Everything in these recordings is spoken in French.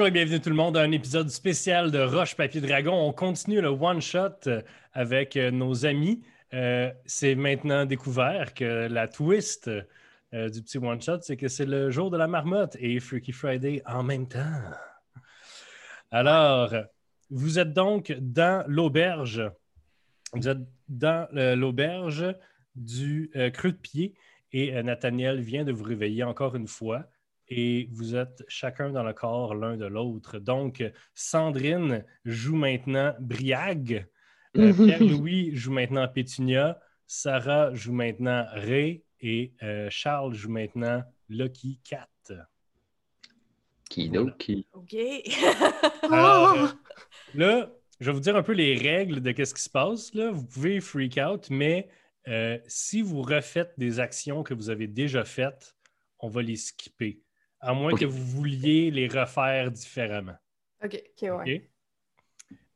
Bonjour et bienvenue tout le monde à un épisode spécial de Roche Papier Dragon. On continue le one shot euh, avec euh, nos amis. Euh, c'est maintenant découvert que la twist du petit one shot, c'est que c'est le jour de la marmotte et Freaky Friday en même temps. Alors, vous êtes donc dans l'auberge. Vous êtes dans l'auberge du Creux de Pied et Nathaniel vient de vous réveiller encore une fois et vous êtes chacun dans le corps l'un de l'autre. Donc, Sandrine joue maintenant Briag, euh, Pierre-Louis joue maintenant Pétunia, Sarah joue maintenant Ray et euh, Charles joue maintenant Lucky Cat. Kidoki. OK. Alors, euh, là, je vais vous dire un peu les règles de ce qui se passe. Là. Vous pouvez freak out, mais euh, si vous refaites des actions que vous avez déjà faites, on va les skipper. À moins que vous vouliez les refaire différemment. OK, OK, ouais. OK?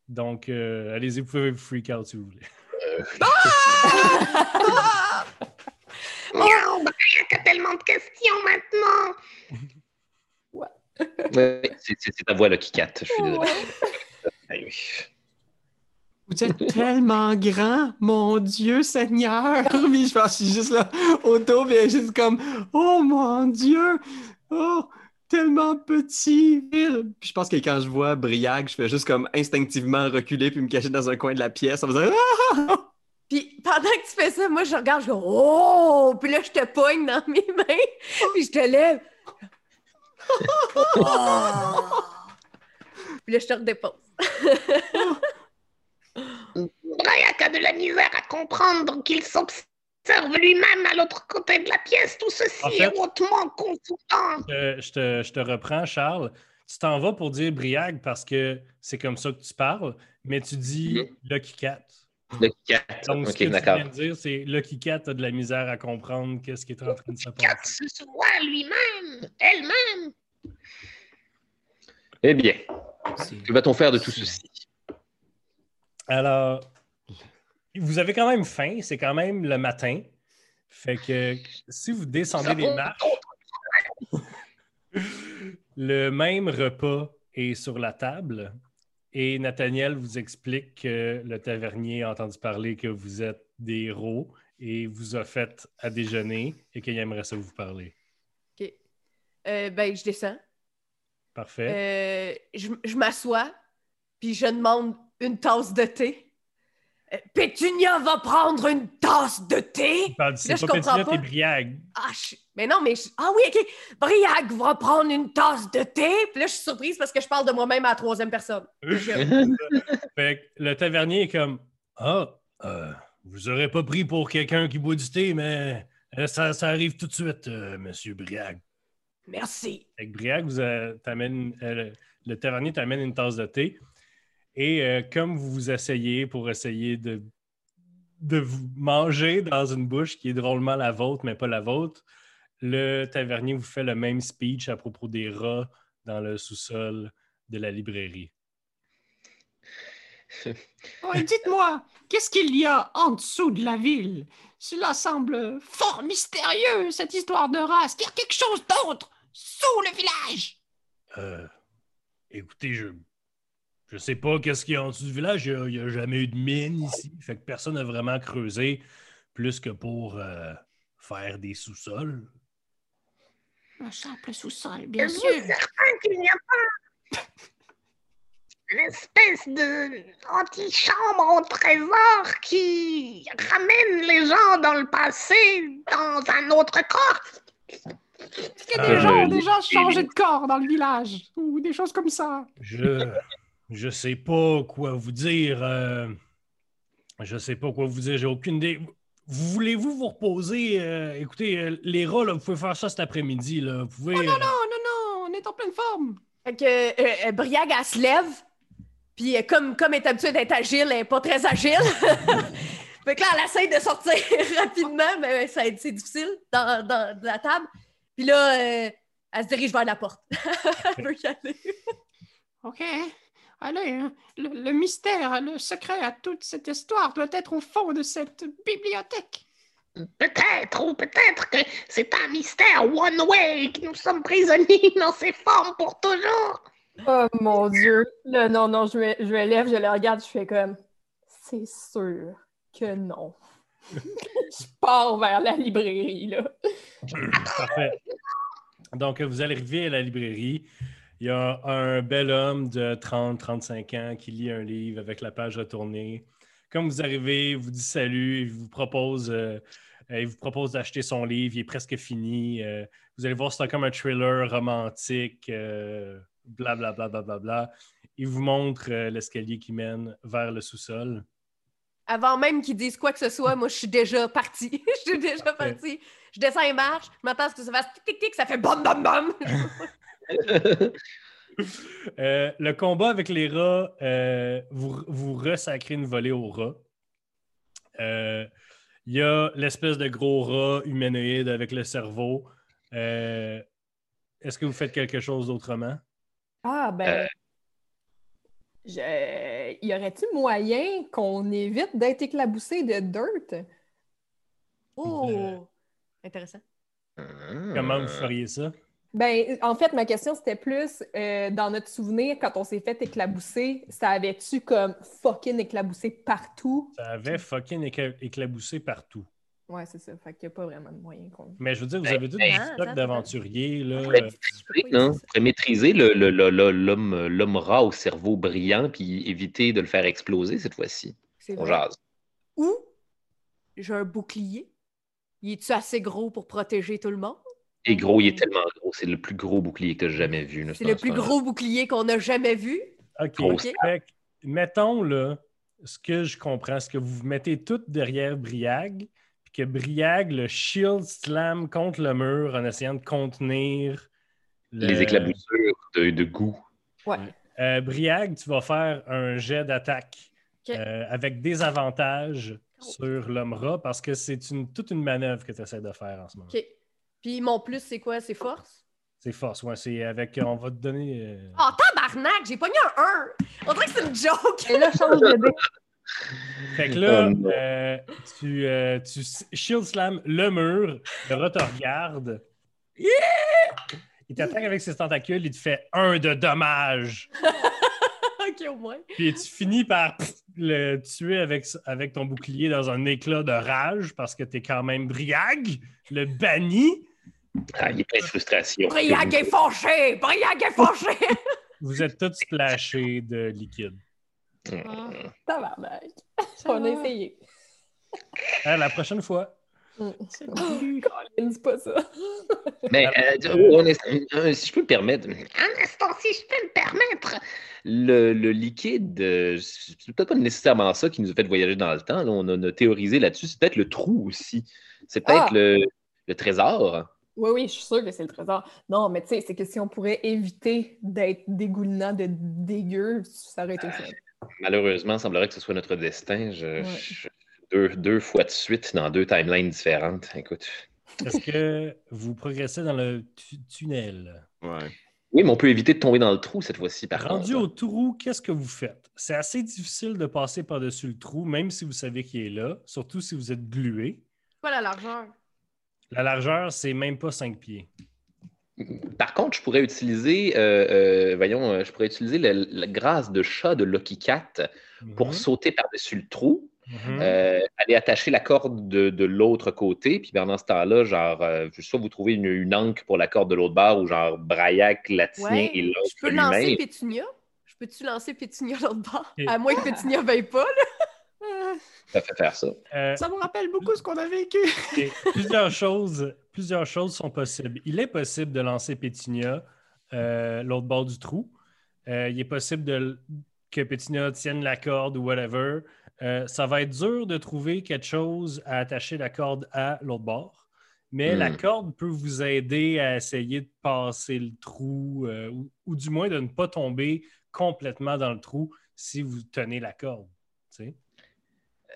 Donc, euh, allez-y, vous pouvez vous freak out si vous voulez. Miaou, bah, il y a tellement de questions maintenant. Ouais, c'est ta voix là qui catte. Je suis désolé. Ah oui. Vous êtes tellement grand, mon Dieu Seigneur. Puis je pense que je suis juste là autour, puis juste comme Oh mon Dieu! Oh, tellement petit! Puis je pense que quand je vois Briag, je fais juste comme instinctivement reculer puis me cacher dans un coin de la pièce en faisant Ah! Puis pendant que tu fais ça, moi, je regarde, je go Oh! Puis là, je te pogne dans mes mains, puis je te lève. Oh! Puis là, je te redépose. Briac a de la misère à comprendre qu'il s'observe lui-même à l'autre côté de la pièce. Tout ceci En fait- est hautement confoutant. Euh, je, te, je te reprends, Charles. Tu t'en vas pour dire Briag parce que c'est comme ça que tu parles, mais tu dis Lucky Cat. Le cat. Donc, ce Ok, que tu viens de dire, c'est Lucky Cat a de la misère à comprendre qu'est-ce qui est en train de se Cat passer. se voit lui-même, elle-même. Eh bien, que va-t-on faire de tout ceci? Alors, vous avez quand même faim, c'est quand même le matin. Fait que si vous descendez les marches, le même repas est sur la table et Nathaniel vous explique que le tavernier a entendu parler que vous êtes des héros et vous a fait à déjeuner et qu'il aimerait ça vous parler. OK. Euh, ben, je descends. Parfait. Euh, je je m'assois, puis je demande une tasse de thé. Euh, Pétunia va prendre une tasse de thé? C'est je pas comprends Pétunia, Briag. Ah, je- mais non, mais... je- Ah oui, OK. Briag va prendre une tasse de thé? Puis là, je suis surprise parce que je parle de moi-même à la troisième personne. Fait que le tavernier est comme Ah, euh, vous aurez pas pris pour quelqu'un qui boit du thé, mais euh, ça, ça arrive tout de suite, euh, monsieur Briag. Merci. Fait que Briag, vous, euh, le, le tavernier t'amène une tasse de thé. Et euh, comme vous vous asseyez pour essayer de, de vous manger dans une bouche qui est drôlement la vôtre, mais pas la vôtre, le tavernier vous fait le même speech à propos des rats dans le sous-sol de la librairie. Oh, dites-moi, qu'est-ce qu'il y a en dessous de la ville? Cela semble fort mystérieux, cette histoire de race. Est-ce qu'il y a quelque chose d'autre sous le village? Euh, écoutez, je je sais pas qu'est-ce qu'il y a en dessous du village. Il n'y a, jamais eu de mine ici. Fait que personne n'a vraiment creusé plus que pour euh, faire des sous-sols. Un simple sous-sol, bien sûr. certain qu'il n'y a pas une espèce de antichambre au trésor qui ramène les gens dans le passé dans un autre corps? Est-ce qu'il y a Euh, des gens il- déjà changé de corps dans le village? Ou des choses comme ça? Je je sais pas quoi vous dire. euh, je sais pas quoi vous dire. J'ai aucune idée. Vous voulez-vous vous reposer? euh, écoutez, euh, les rats, là, vous pouvez faire ça cet après-midi. Là. Vous pouvez. Oh non, euh, non, non, non, on est en pleine forme. Fait que euh, euh, Briag, elle se lève, puis euh, comme, comme elle est habituée d'être agile, elle n'est pas très agile. fait que là, elle essaie de sortir rapidement, mais ça, c'est difficile dans, dans de la table. Puis là, euh, elle se dirige vers la porte. elle veut y aller. OK. Allez, hein, le, le mystère, le secret à toute cette histoire doit être au fond de cette bibliothèque. Peut-être, ou peut-être que c'est un mystère one way, que nous sommes prisonniers dans ces formes pour toujours. Oh mon Dieu. Là, non, non, je me, je me lève, je le regarde, je fais comme c'est sûr que non. je pars vers la librairie, là. Parfait. Donc, vous allez arriver à la librairie. Il y a un bel homme de 30-35 ans qui lit un livre avec la page retournée. Comme vous arrivez, il vous dit salut, il vous propose, euh, euh, il vous propose d'acheter son livre, il est presque fini. Euh, vous allez voir, c'est comme un thriller romantique, euh, blablabla. Bla, bla, bla, bla, Il vous montre euh, l'escalier qui mène vers le sous-sol. Avant même qu'ils disent quoi que ce soit, moi, je suis déjà partie. je suis déjà partie. Je descends les marches, je m'attends à ce que ça fasse tic-tic-tic, ça fait bam bam bam. Euh, le combat avec les rats, euh, vous, vous ressacrez une volée aux rats. Euh, Il y a l'espèce de gros rat humanoïde avec le cerveau. Euh, Est-ce que vous faites quelque chose autrement? Ah, ben. Je... Y aurait-il moyen qu'on évite d'être éclaboussé de dirt? Oh! Intéressant. Comment vous feriez ça? Ben, en fait, ma question, c'était plus euh, dans notre souvenir, quand on s'est fait éclabousser, ça avait-tu comme fucking éclaboussé partout? Ça avait fucking écla- éclaboussé partout. Ouais, c'est ça. Fait qu'il n'y a pas vraiment de moyen qu'on. Mais je veux dire, vous Ben, avez tout ben, un attends, stock d'aventuriers. là. pourrait maîtriser, non? Vous pourrez maîtriser le- le- le- le- l'homme l'homme rat au cerveau brillant puis éviter de le faire exploser cette fois-ci. C'est On vrai. jase. Ou j'ai un bouclier. Il est-tu assez gros pour protéger tout le monde? Et gros, il est tellement gros. C'est le plus gros bouclier que tu as jamais vu. C'est le plus gros bouclier qu'on a jamais vu. OK. Fait mettons, là, ce que je comprends, c'est que vous vous mettez toutes derrière Briag, puis que Briag le shield slam contre le mur en essayant de contenir le- Les éclaboussures de, de goût. Ouais. Euh, Briag, tu vas faire un jet d'attaque euh, avec des avantages sur l'homme rat parce que c'est une, toute une manœuvre que tu essaies de faire en ce moment. OK. Puis mon plus, c'est quoi? C'est force? C'est force, ouais. C'est avec. On va te donner. euh, Oh, tabarnak! J'ai pogné un 1! On dirait que c'est une joke! Et là, change de dé. Fait que là, euh, tu, euh, tu s- shield slam le mur, le rat te regarde. Il t'attaque avec ses tentacules, il te fait un de dommage. OK, au moins. Puis tu finis par pff, le tuer avec, avec ton bouclier dans un éclat de rage parce que t'es quand même Briag, le banni. Ah, il est plein de frustration. Briag est fâché! Briag est fâché! Vous êtes tous splashés de liquide. Hum. Tabarnak. On a essayé. À la prochaine fois. Colin, dis pas ça. Mais euh, oh, instant, euh, si je peux me permettre, Un instant, si je peux me permettre. le, le liquide, euh, c'est peut-être pas nécessairement ça qui nous a fait voyager dans le temps. là. on, a, on a théorisé là-dessus. C'est peut-être le trou aussi. C'est peut-être Ah! le, le trésor. Oui, oui, je suis sûre que c'est le trésor. Non, mais tu sais, c'est que si on pourrait éviter d'être dégoulinant de dégueu, ça aurait été fun. Malheureusement, il semblerait que ce soit notre destin. Je- Ouais. je- deux, deux fois de suite dans deux timelines différentes. Écoute. Est-ce que vous progressez dans le tu- tunnel? Ouais. Oui, mais on peut éviter de tomber dans le trou cette fois-ci, par Rendu contre. au trou, qu'est-ce que vous faites? C'est assez difficile de passer par-dessus le trou, même si vous savez qu'il est là, surtout si vous êtes glué. Quoi la largeur? La largeur, c'est même pas 5 pieds. Par contre, je pourrais utiliser, euh, euh, voyons, euh, je pourrais utiliser le- la grâce de chat de Lucky Cat pour Mhm, sauter par-dessus le trou, mhm. euh, aller attacher la corde de, de l'autre côté, puis pendant ce temps-là, genre, euh, soit vous trouvez une, une ancre pour la corde de l'autre barre, ou genre Braillac la tient Ouais. et Je l'autre peux lancer. Pétunia? Je peux-tu lancer Pétunia l'autre bord? À moins que Pétunia veuille pas, là. Ça fait faire ça. Euh, Ça me rappelle beaucoup ce qu'on a vécu. et plusieurs, choses, plusieurs choses sont possibles. Il est possible de lancer Pétunia euh, l'autre bord du trou. Euh, il est possible de, que Pétunia tienne la corde ou whatever. Euh, ça va être dur de trouver quelque chose à attacher la corde à l'autre bord. Mais Hmm. la corde peut vous aider à essayer de passer le trou euh, ou, ou du moins de ne pas tomber complètement dans le trou si vous tenez la corde. tu sais.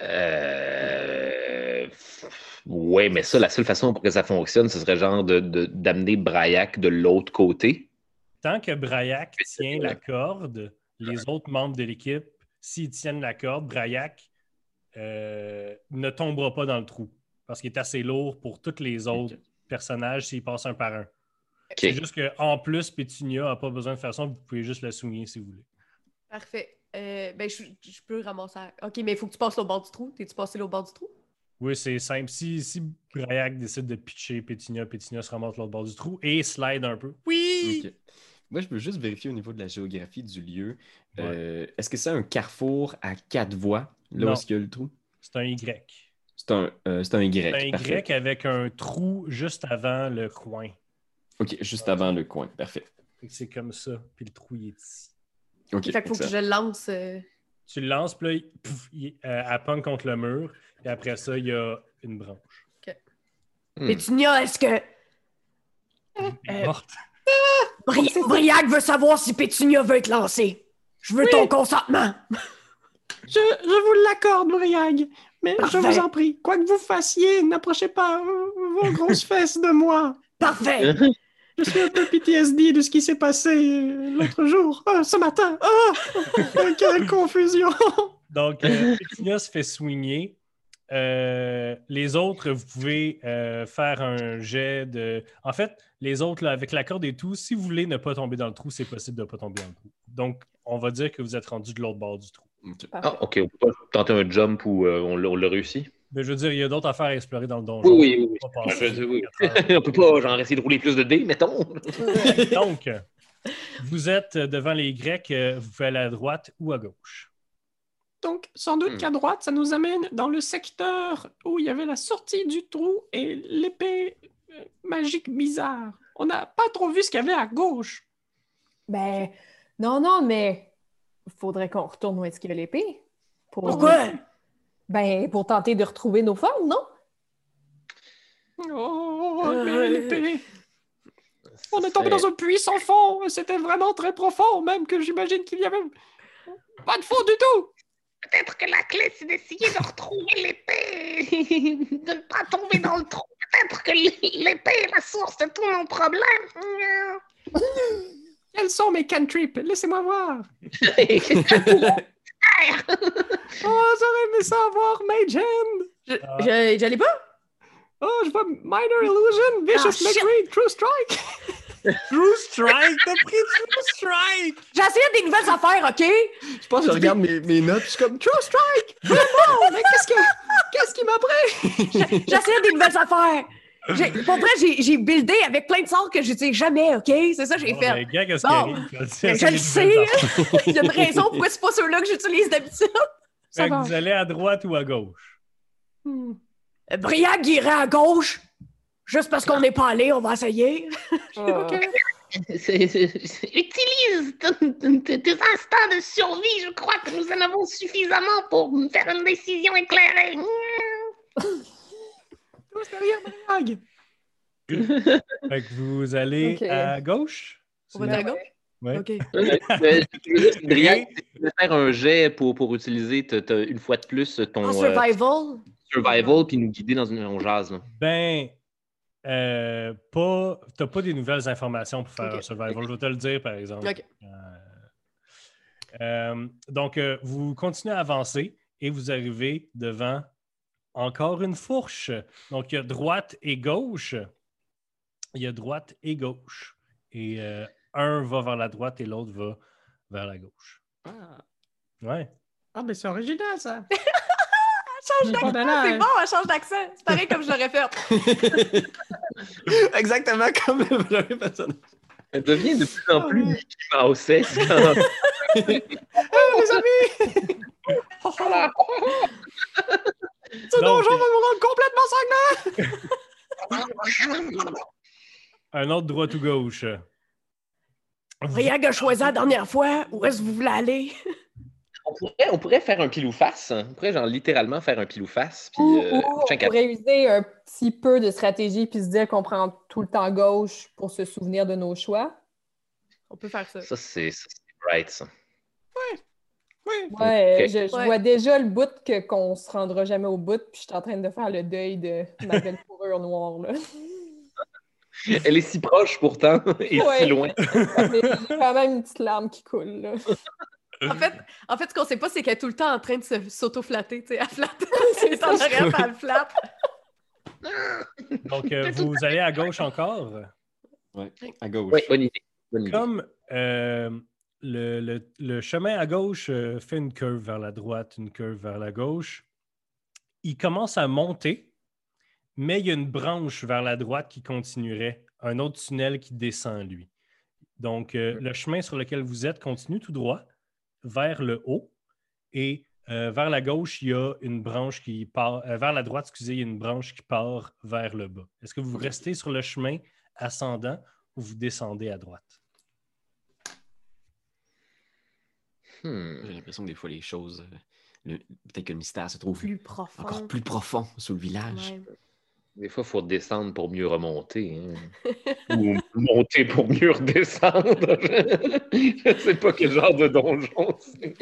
Euh... Ouais, mais ça, la seule façon pour que ça fonctionne, ce serait genre de- de- d'amener Braillac de l'autre côté. Tant que Braillac tient la corde, les autres membres de l'équipe, s'ils tiennent la corde, Braillac euh, ne tombera pas dans le trou parce qu'il est assez lourd pour tous les autres personnages s'ils passent un par un. C'est juste qu'en plus, Pétunia n'a pas besoin de faire ça, vous pouvez juste la souligner si vous voulez. Parfait. Euh, ben, je, je peux ramasser. Ok, mais il faut que tu passes au bord du trou. T'es-tu passé au bord du trou? Oui, c'est simple. Si, si Braillac décide de pitcher Pétunia, Pétunia se remonte l'autre bord du trou et slide un peu. Oui! Ok. Moi, je veux juste vérifier au niveau de la géographie du lieu. Euh, Est-ce que c'est un carrefour à quatre voies, là Non. où est-ce qu'il y a le trou? C'est un Y. C'est un, euh, c'est un Y. C'est un parfait. Y avec un trou juste avant le coin. OK, juste avant le coin. Parfait. C'est comme ça. Puis le trou, il est ici. OK. fait qu'il faut que je le lance. euh, Tu le lances, puis là, il- pouf, il- euh, elle pogne contre le mur. Et après ça, il y a une branche. Hmm. Pétunia, est-ce que. Elle est Euh, morte. Bri- Briac veut savoir si Pétunia veut être lancée. Je veux ton consentement. Je, je vous l'accorde, Briag. Mais Parfait. je vous en prie, quoi que vous fassiez, n'approchez pas vos grosses fesses de moi. Parfait. Je suis un peu PTSD de ce qui s'est passé euh, l'autre jour, euh, ce matin. Ah! Quelle confusion! Donc, euh, Pétunia se fait swinger. Euh, les autres, vous pouvez euh, faire un jet de. En fait, les autres, là, avec la corde et tout, si vous voulez ne pas tomber dans le trou, c'est possible de ne pas tomber dans le trou. Donc, on va dire que vous êtes rendu de l'autre bord du trou. Ah, ok, on peut tenter un jump ou euh, on l'a on l'a réussi? Mais je veux dire, il y a d'autres affaires à explorer dans le donjon. Oui, oui, oui. On oui. on peut pas genre essayer de rouler plus de dés, mettons. Donc, vous êtes devant les Grecs, euh, vous pouvez aller à droite ou à gauche. Donc, sans doute Hmm. qu'à droite, ça nous amène dans le secteur où il y avait la sortie du trou et l'épée euh, magique bizarre. On n'a pas trop vu ce qu'il y avait à gauche. Ben, non, non, mais il faudrait qu'on retourne où est-ce qu'il y a l'épée. Pour- Pourquoi? Ben, pour tenter de retrouver nos formes, non? Oh, Euh! On est tombé dans un puits sans fond. C'était vraiment très profond, même que j'imagine qu'il y avait pas de fond du tout. Peut-être que la clé, c'est d'essayer de retrouver l'épée, de ne pas tomber dans le trou. Peut-être que l'épée est la source de tous nos problèmes. Quels sont mes cantrips? Laissez-moi voir. Oh, j'aurais aimé ça avoir Mage Hand. Je, Ah. je- j'allais pas? Oh, je vois Minor Illusion, Vicious Ah, shit. McCreed, True Strike. True Strike! T'as pris True Strike! J'ai essayé des nouvelles affaires, OK? Je pense que je regarde mes, mes notes, je suis comme True Strike. Vraiment, mais qu'est-ce que qu'est-ce qui m'a pris? J'ai essayé des nouvelles affaires. J'ai- Pour vrai, j'ai j'ai buildé avec plein de sorts que j'utilise jamais, OK? C'est ça que j'ai Bon, fait. ben, gars, Bon. je le sais. affaires? Il y a une raison pourquoi c'est pas ceux-là que j'utilise d'habitude. Ça Fait que vous allez à droite ou à gauche? Hmm. Briac irait à gauche. Juste parce qu'on n'est pas allé, on va essayer. Utilise tes instincts de survie. Je crois que nous en avons suffisamment pour faire une décision éclairée. Derrière. Fait que vous allez à gauche? On va aller à gauche? Ouais. OK. Euh, tu faire un jet pour, pour utiliser t- t- une fois de plus ton En euh, survival? survival puis nous guider dans une on jase. là. Ben, euh, pas, t'as pas des nouvelles informations pour faire un survival. Je vais te le dire, par exemple. OK. Euh, euh, donc, euh, vous continuez à avancer et vous arrivez devant encore une fourche. Donc, il y a droite et gauche. Il y a droite et gauche. Et euh, un va vers la droite et l'autre va vers la gauche. Ah, Ouais. Ah, mais c'est original ça. Change Pas d'accent, c'est bon, elle change d'accent. C'est pareil comme je l'aurais fait. Exactement comme le premier personnage. Elle devient de plus en plus Oh, Mickey Mouse. quand- les amis! Ce donjon va me rendre complètement sanglant! Un autre droite ou gauche. Briac a choisi la dernière fois. Où est-ce que vous voulez aller? on, pourrait, on pourrait faire un pile ou face. On pourrait genre littéralement faire un pile ou face. Puis, Ou, euh, ou on pourrait user un petit peu de stratégie puis se dire qu'on prend tout le temps gauche pour se souvenir de nos choix. On peut faire ça. Ça, c'est ça, c'est right, ça. Oui. Ouais, je, je Ouais. vois déjà le bout que, qu'on se rendra jamais au bout, puis je suis en train de faire le deuil de ma belle fourrure noire. Là. Elle est si proche pourtant et Ouais. si loin. J'ai quand même une petite larme qui coule. Là. En fait, en fait, ce qu'on sait pas, c'est qu'elle est tout le temps en train de se- s'auto-flatter. Tu sais, elle flatte. c'est en arrière, elle flatte. Donc, euh, vous allez à gauche encore? Ouais, à gauche. Oui, bonne idée. Bonne idée. Comme euh, le, le- le chemin à gauche euh, fait une curve vers la droite, une curve vers la gauche, il commence à monter, mais il y a une branche vers la droite qui continuerait, un autre tunnel qui descend, lui. Donc, euh, le chemin sur lequel vous êtes continue tout droit vers le haut et euh, vers la gauche, il y a une branche qui part, euh, vers la droite, excusez, il y a une branche qui part vers le bas. Est-ce que vous restez sur le chemin ascendant ou vous descendez à droite? Hmm. J'ai l'impression que des fois, les choses. euh, le- Peut-être que le mystère se trouve Plus profond. encore plus profond sous le village. Ouais. Des fois, il faut descendre pour mieux remonter. hein. Ou monter pour mieux redescendre. Je ne sais pas quel genre de donjon c'est.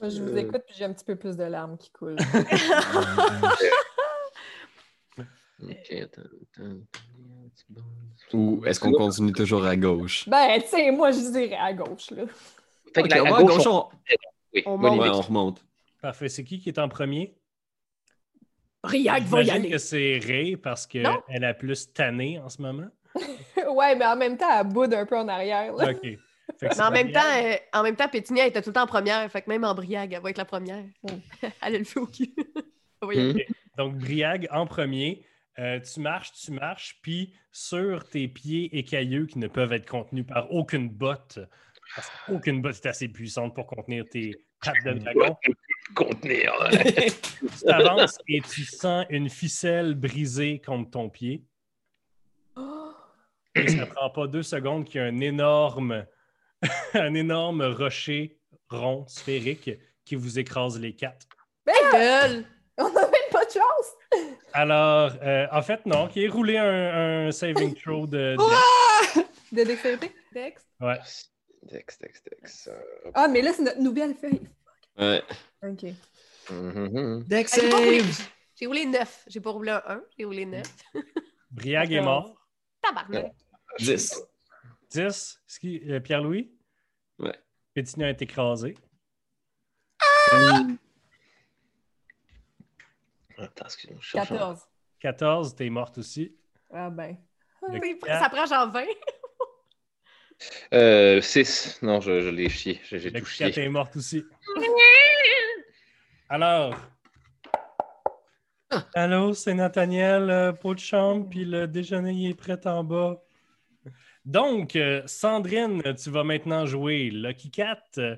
Moi, je vous Euh. écoute, puis j'ai un petit peu plus de larmes qui coulent. Ok, attends, attends. Ou est-ce qu'on continue toujours à gauche? ben, tu sais, moi, je dirais à gauche, là. Fait que Ok, la- on à va à gauche, gauche, on- on- oui, on bonne monte. Ouais, idée. on remonte. Parfait. C'est qui qui est en premier? Briac va y J'imagine aller. que c'est Ray parce qu'elle a plus tanné en ce moment. ouais, mais en même temps, elle boude un peu en arrière. Là. OK. Mais en même, temps, euh, en même temps, Pétunia était tout le temps en première. Fait que même en Briag, elle va être la première. Mm. elle a le feu au cul. Hmm. Donc, Briag en premier. Euh, tu marches, tu marches, puis sur tes pieds écailleux qui ne peuvent être contenus par aucune botte, parce qu'aucune botte est assez puissante pour contenir tes pattes de dragon, Contenir. tu t'avances et tu sens une ficelle brisée contre ton pied. Et ça prend pas deux secondes qu'il y a un énorme, un énorme rocher rond, sphérique, qui vous écrase les quatre. Gueule! On n'a même pas de chance! Alors, euh, en fait, non, qui est roulé un, un saving throw de. Oh! De dextérité? Dex? Ouais. Dex, Dex, Dex. euh, Ah, mais là, c'est notre nouvelle feuille. Ouais. OK. Dex J'ai roulé- save! J'ai roulé 9. J'ai pas roulé un 1, j'ai roulé 9. Briag est mort. Tabarnak. 10. 10. Ce qui- euh, Pierre-Louis? Ouais. Pétinia est écrasé. hum. Attends, excuse-moi. je cherche un- 14. 14, t'es morte aussi. Ah ben. Le ça prend genre 20. Euh, 6. Non, je, je l'ai chié. J'ai tout chié. est morte aussi. Alors. Allô, c'est Nathaniel, euh, pot de chambre, puis le déjeuner il est prêt en bas. Donc, euh, Sandrine, tu vas maintenant jouer Lucky Cat. Euh,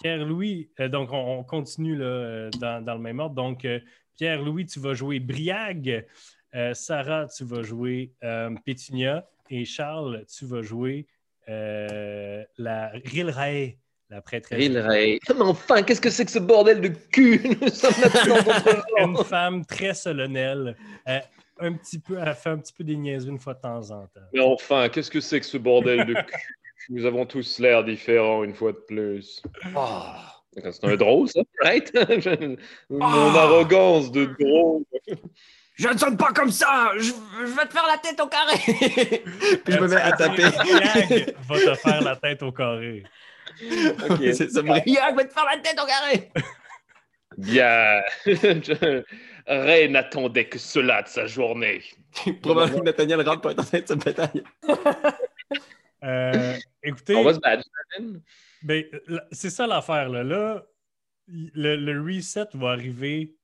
Pierre-Louis, euh, donc on, on continue là, euh, dans, dans le même ordre. Donc, euh, Pierre-Louis, tu vas jouer Briag. Euh, Sarah, tu vas jouer euh, Pétunia. Et Charles, tu vas jouer euh, la Rilray, la prêtresse. Rilray. Mais enfin, qu'est-ce que c'est que ce bordel de cul? Nous sommes maintenant Une femme très solennelle. Euh, un petit peu, elle fait un petit peu des niaiseries une fois de temps en temps. Mais enfin, qu'est-ce que c'est que ce bordel de cul? Nous avons tous l'air différents une fois de plus. C'est un drôle, ça, right? Mon Ah. arrogance de drôle. Je ne sonne pas comme ça! Je, je vais te faire la tête au carré! Puis je me mets à taper. Briag va te faire la tête au carré. ok, c'est ça. Briac va te faire la tête au carré! Bien. Je- Ray n'attendait que cela de sa journée. Probablement que Nathaniel rentre pas dans cette bataille. Euh, écoutez, On va se battre. ben, c'est ça l'affaire. Là. Là, le reset va arriver.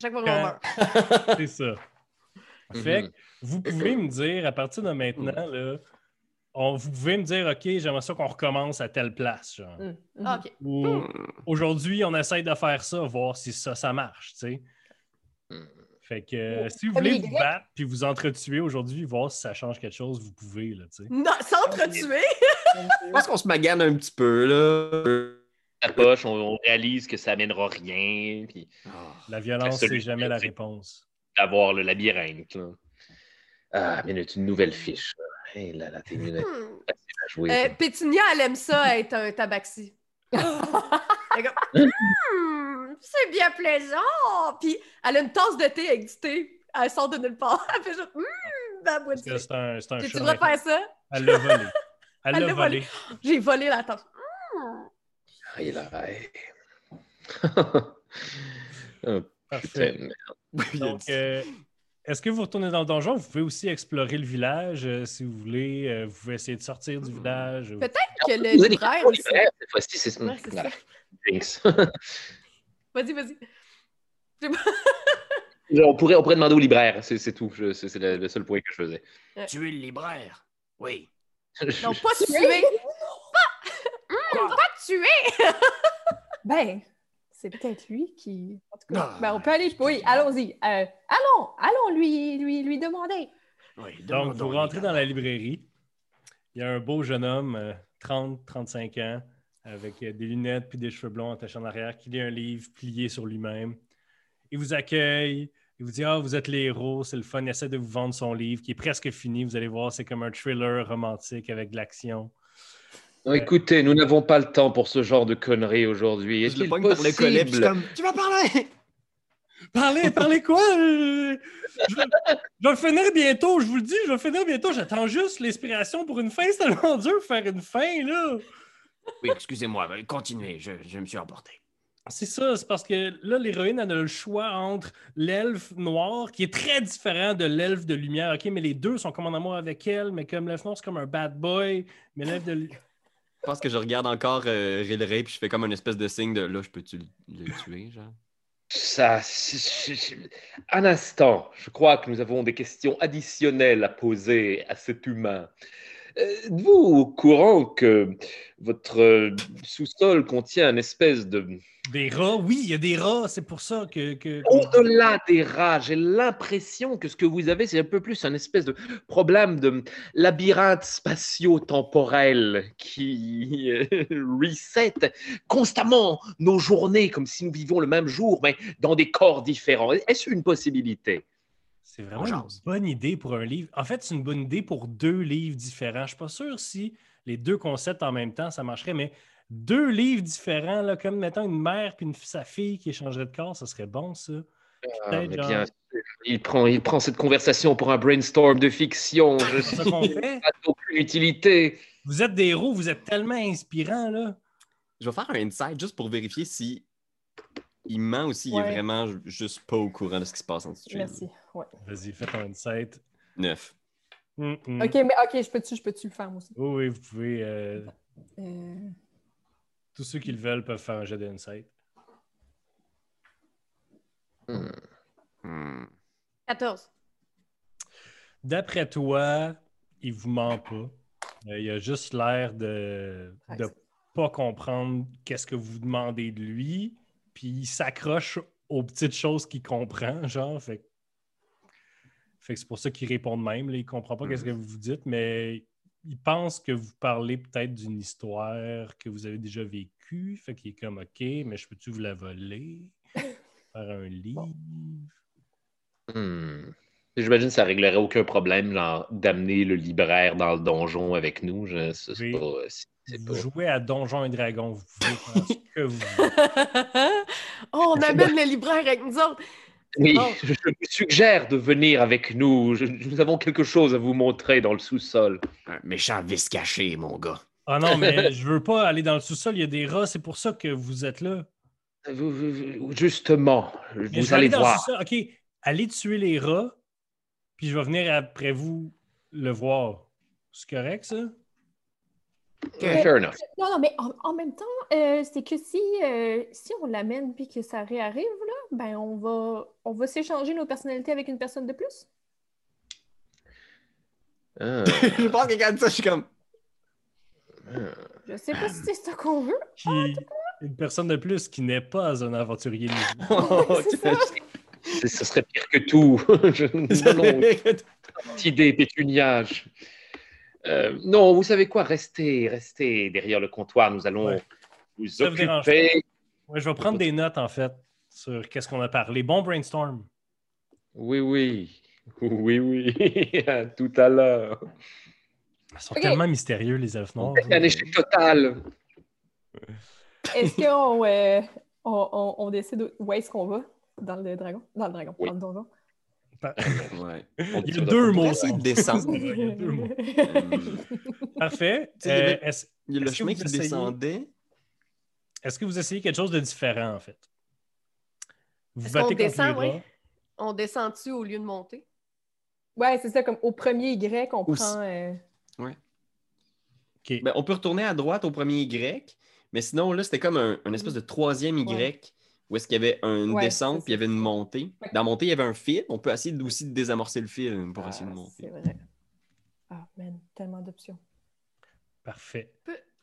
Chaque fois qu'on Quand- meurt. C'est ça. Fait Mhm. que vous pouvez me dire, à partir de maintenant, là, on, vous pouvez me dire, OK, j'aimerais ça qu'on recommence à telle place. Genre. Mm, mhm. Ah, OK. Ou aujourd'hui, on essaye de faire ça, voir si ça, ça marche, tu sais. Hmm. Fait que euh, si vous voulez vous battre puis vous entretuer aujourd'hui, voir si ça change quelque chose, vous pouvez, là, tu sais. Non, s'entretuer! Je pense qu'on se magane un petit peu, là. La poche, on, on réalise que ça amènera rien, puis La violence, c'est jamais la réponse. d'avoir le labyrinthe. Là. Ah, mais c'est une nouvelle fiche. Hey, là, là, t'es mieux Hmm. facile à jouer. Euh. Pétunia, elle aime ça être un tabaxi. Elle est comme, Hmm, c'est bien plaisant! Puis elle a une tasse de thé avec du thé. Elle sort de nulle part. Elle fait juste, hum, boîte thé. c'est un, c'est un J'ai-tu chat. le droit de faire ça? Elle l'a volé. Elle l'a volé. J'ai volé la tasse. Hmm. Ah, il a Ray. oh, Parfait. putain, merde. Oui, il a Donc, dit- euh, est-ce que vous retournez dans le donjon? Vous pouvez aussi explorer le village euh, si vous voulez. Euh, vous pouvez essayer de sortir du village. Peut-être que le libraire aussi. cette fois-ci, c'est Ouais, c'est Voilà. Vas-y, vas-y. on, pourrait, on pourrait demander au libraire, c'est c'est tout. Je- C'est c'est le, le seul point que je faisais. Tuer le libraire. Oui. Non, pas tuer! Tuer! Ben, c'est peut-être lui qui. En tout cas, Ah. ben, on peut aller. Oui, allons-y. Euh, allons, allons lui, lui, lui demander. oui Donc, vous rentrez dans la librairie. Il y a un beau jeune homme, euh, 30-35 ans, avec euh, des lunettes puis des cheveux blonds attachés en arrière, qui lit un livre plié sur lui-même. Il vous accueille. Il vous dit Ah, vous êtes les héros, c'est le fun. Il essaie de vous vendre son livre qui est presque fini. Vous allez voir, c'est comme un thriller romantique avec de l'action. Non, écoutez, nous n'avons pas le temps pour ce genre de conneries aujourd'hui. Est-il possible comme, tu vas parler! Parlez, parlez quoi? Je, je vais finir bientôt, je vous le dis, je vais finir bientôt. J'attends juste l'inspiration pour une fin. C'est tellement dur de faire une fin, là. Oui, excusez-moi, continuez, je, je me suis emporté. C'est ça, c'est parce que là, l'héroïne, elle a le choix entre l'elfe noir, qui est très différent de l'elfe de lumière, OK? Mais les deux sont comme en amour avec elle, mais comme l'elfe noir, c'est comme un bad boy, mais l'elfe de... Je pense que je regarde encore euh, Rilray, puis je fais comme une espèce de signe de là, je peux-tu le, tuer, genre? Ça, c'est- c'est- un instant, je crois que nous avons des questions additionnelles à poser à cet humain. Êtes-vous au courant que votre euh, sous-sol contient une espèce de... Des rats, oui, il y a des rats, c'est pour ça que... que- Au-delà des rats, j'ai l'impression que ce que vous avez, c'est un peu plus un espèce de problème de labyrinthe spatio-temporel qui euh, reset constamment nos journées comme si nous vivions le même jour, mais dans des corps différents. Est-ce une possibilité? C'est vraiment une bonne idée pour un livre. En fait, c'est une bonne idée pour deux livres différents. Je ne suis pas sûr si les deux concepts en même temps, ça marcherait, mais deux livres différents, là, comme mettons une mère puis une, sa fille qui échangeraient de corps, ça serait bon, ça. Ah, Peut-être mais genre- bien sûr, il prend, il prend cette conversation pour un brainstorm de fiction. Je ça suis qu'on fait. pas d'aucune utilité. Vous êtes des héros, vous êtes tellement inspirants, là. Je vais faire un insight juste pour vérifier si il ment ou s'il Ouais. est vraiment ju- juste pas au courant de ce qui se passe en dessous. Merci. Ouais. Vas-y, faites un insight. Neuf. Hum, hum. Ok, mais ok, je peux-tu, je peux-tu le faire moi aussi? Oui, oui, vous pouvez. euh, Euh, tous ceux qui le veulent peuvent faire un jet d'insight. Hmm. Hmm. 14. D'après toi, il vous ment pas. Euh, il a juste l'air de ne pas comprendre qu'est-ce que vous demandez de lui. Puis il s'accroche aux petites choses qu'il comprend, genre. Fait, que- fait que c'est pour ça qu'il répond de même. Là. Il comprend pas qu'est-ce que vous dites, mais il pense que vous parlez peut-être d'une histoire que vous avez déjà vécue. Fait qu'il est comme OK, mais je peux-tu vous la voler? Faire un livre? Hmm. J'imagine que ça réglerait aucun problème, d'amener le libraire dans le donjon avec nous. Je, ça, c'est Oui. pas, c'est- c'est Vous pas- jouez à Donjons et Dragons, vous pouvez faire ce que vous voulez. oh, on amène le libraire avec nous autres. Oui, je, je vous suggère de venir avec nous. Je- nous avons quelque chose à vous montrer dans le sous-sol. Un méchant vice caché, mon gars. Ah non, mais je veux pas aller dans le sous-sol, il y a des rats, c'est pour ça que vous êtes là. Vous- vous- vous- justement, Mais vous allez voir. OK, allez tuer les rats, puis je vais venir après vous le voir. C'est correct, ça? Fair enough. Non, non, mais en, en même temps, euh, c'est que si, euh, si on l'amène puis que ça réarrive, là, ben on va, on va s'échanger nos personnalités avec une personne de plus. Ah, je pense que quand ça, je suis comme. ah. Je sais pas si c'est ça qu'on veut. Qui... Une personne de plus qui n'est pas un aventurier. Oh, ça. Ce serait pire que tout. Je- non, non, petite idée pétuniage. Euh, non, vous savez quoi? Restez, restez derrière le comptoir. Nous allons Ouais. vous Ça occuper. Ouais, je vais prendre des notes, en fait, sur qu'est-ce qu'on a parlé. Bon brainstorm. Oui, oui. Oui, oui. À tout à l'heure. Ils sont tellement mystérieux, les elfes noirs. C'est un échec total. Est-ce qu'on euh, on, on- on décide où est-ce qu'on va? Dans le dragon? Dans le dragon, Oui. dans le donjon. Ouais. Il y a deux On mots. Il y a deux mots. Parfait. Il y avait- Euh, Est-ce Il y a le chemin qui essayez- descendait. est-ce que vous essayez quelque chose de différent, en fait? Vous Est-ce battez qu'on contre descend, les oui? On descend dessus au lieu de monter? Ouais, c'est ça, comme au premier Y, on Aussi. prend. euh, OK. Ben, on peut retourner à droite au premier Y, mais sinon, là, c'était comme un, un espèce de troisième Y Ouais. Où est-ce qu'il y avait une Ouais, descente puis il y avait une montée. Dans la montée, il y avait un fil. On peut essayer aussi de désamorcer le fil pour essayer de ah, monter. c'est vrai. Ah, man, tellement d'options. Parfait.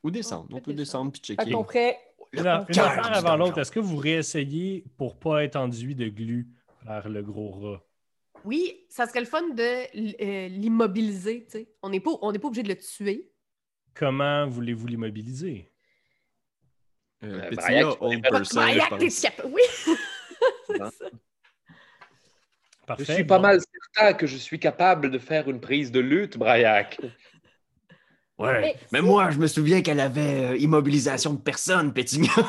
Ou descendre. On On peut descendre puis checker. Une, une affaire avant l'autre, est-ce que vous réessayez pour pas être enduit de glu par le gros rat? Oui, ça serait le fun de euh, l'immobiliser, tu sais. On n'est pas, on n'est pas obligé de le tuer. Comment voulez-vous l'immobiliser? Euh, old person. Oui! C'est ça. Parfait. Je suis pas Bon. mal certain que je suis capable de faire une prise de lutte, Braillac. Ouais. Mais moi, je me souviens qu'elle avait euh, immobilisation de personne, Pétignan.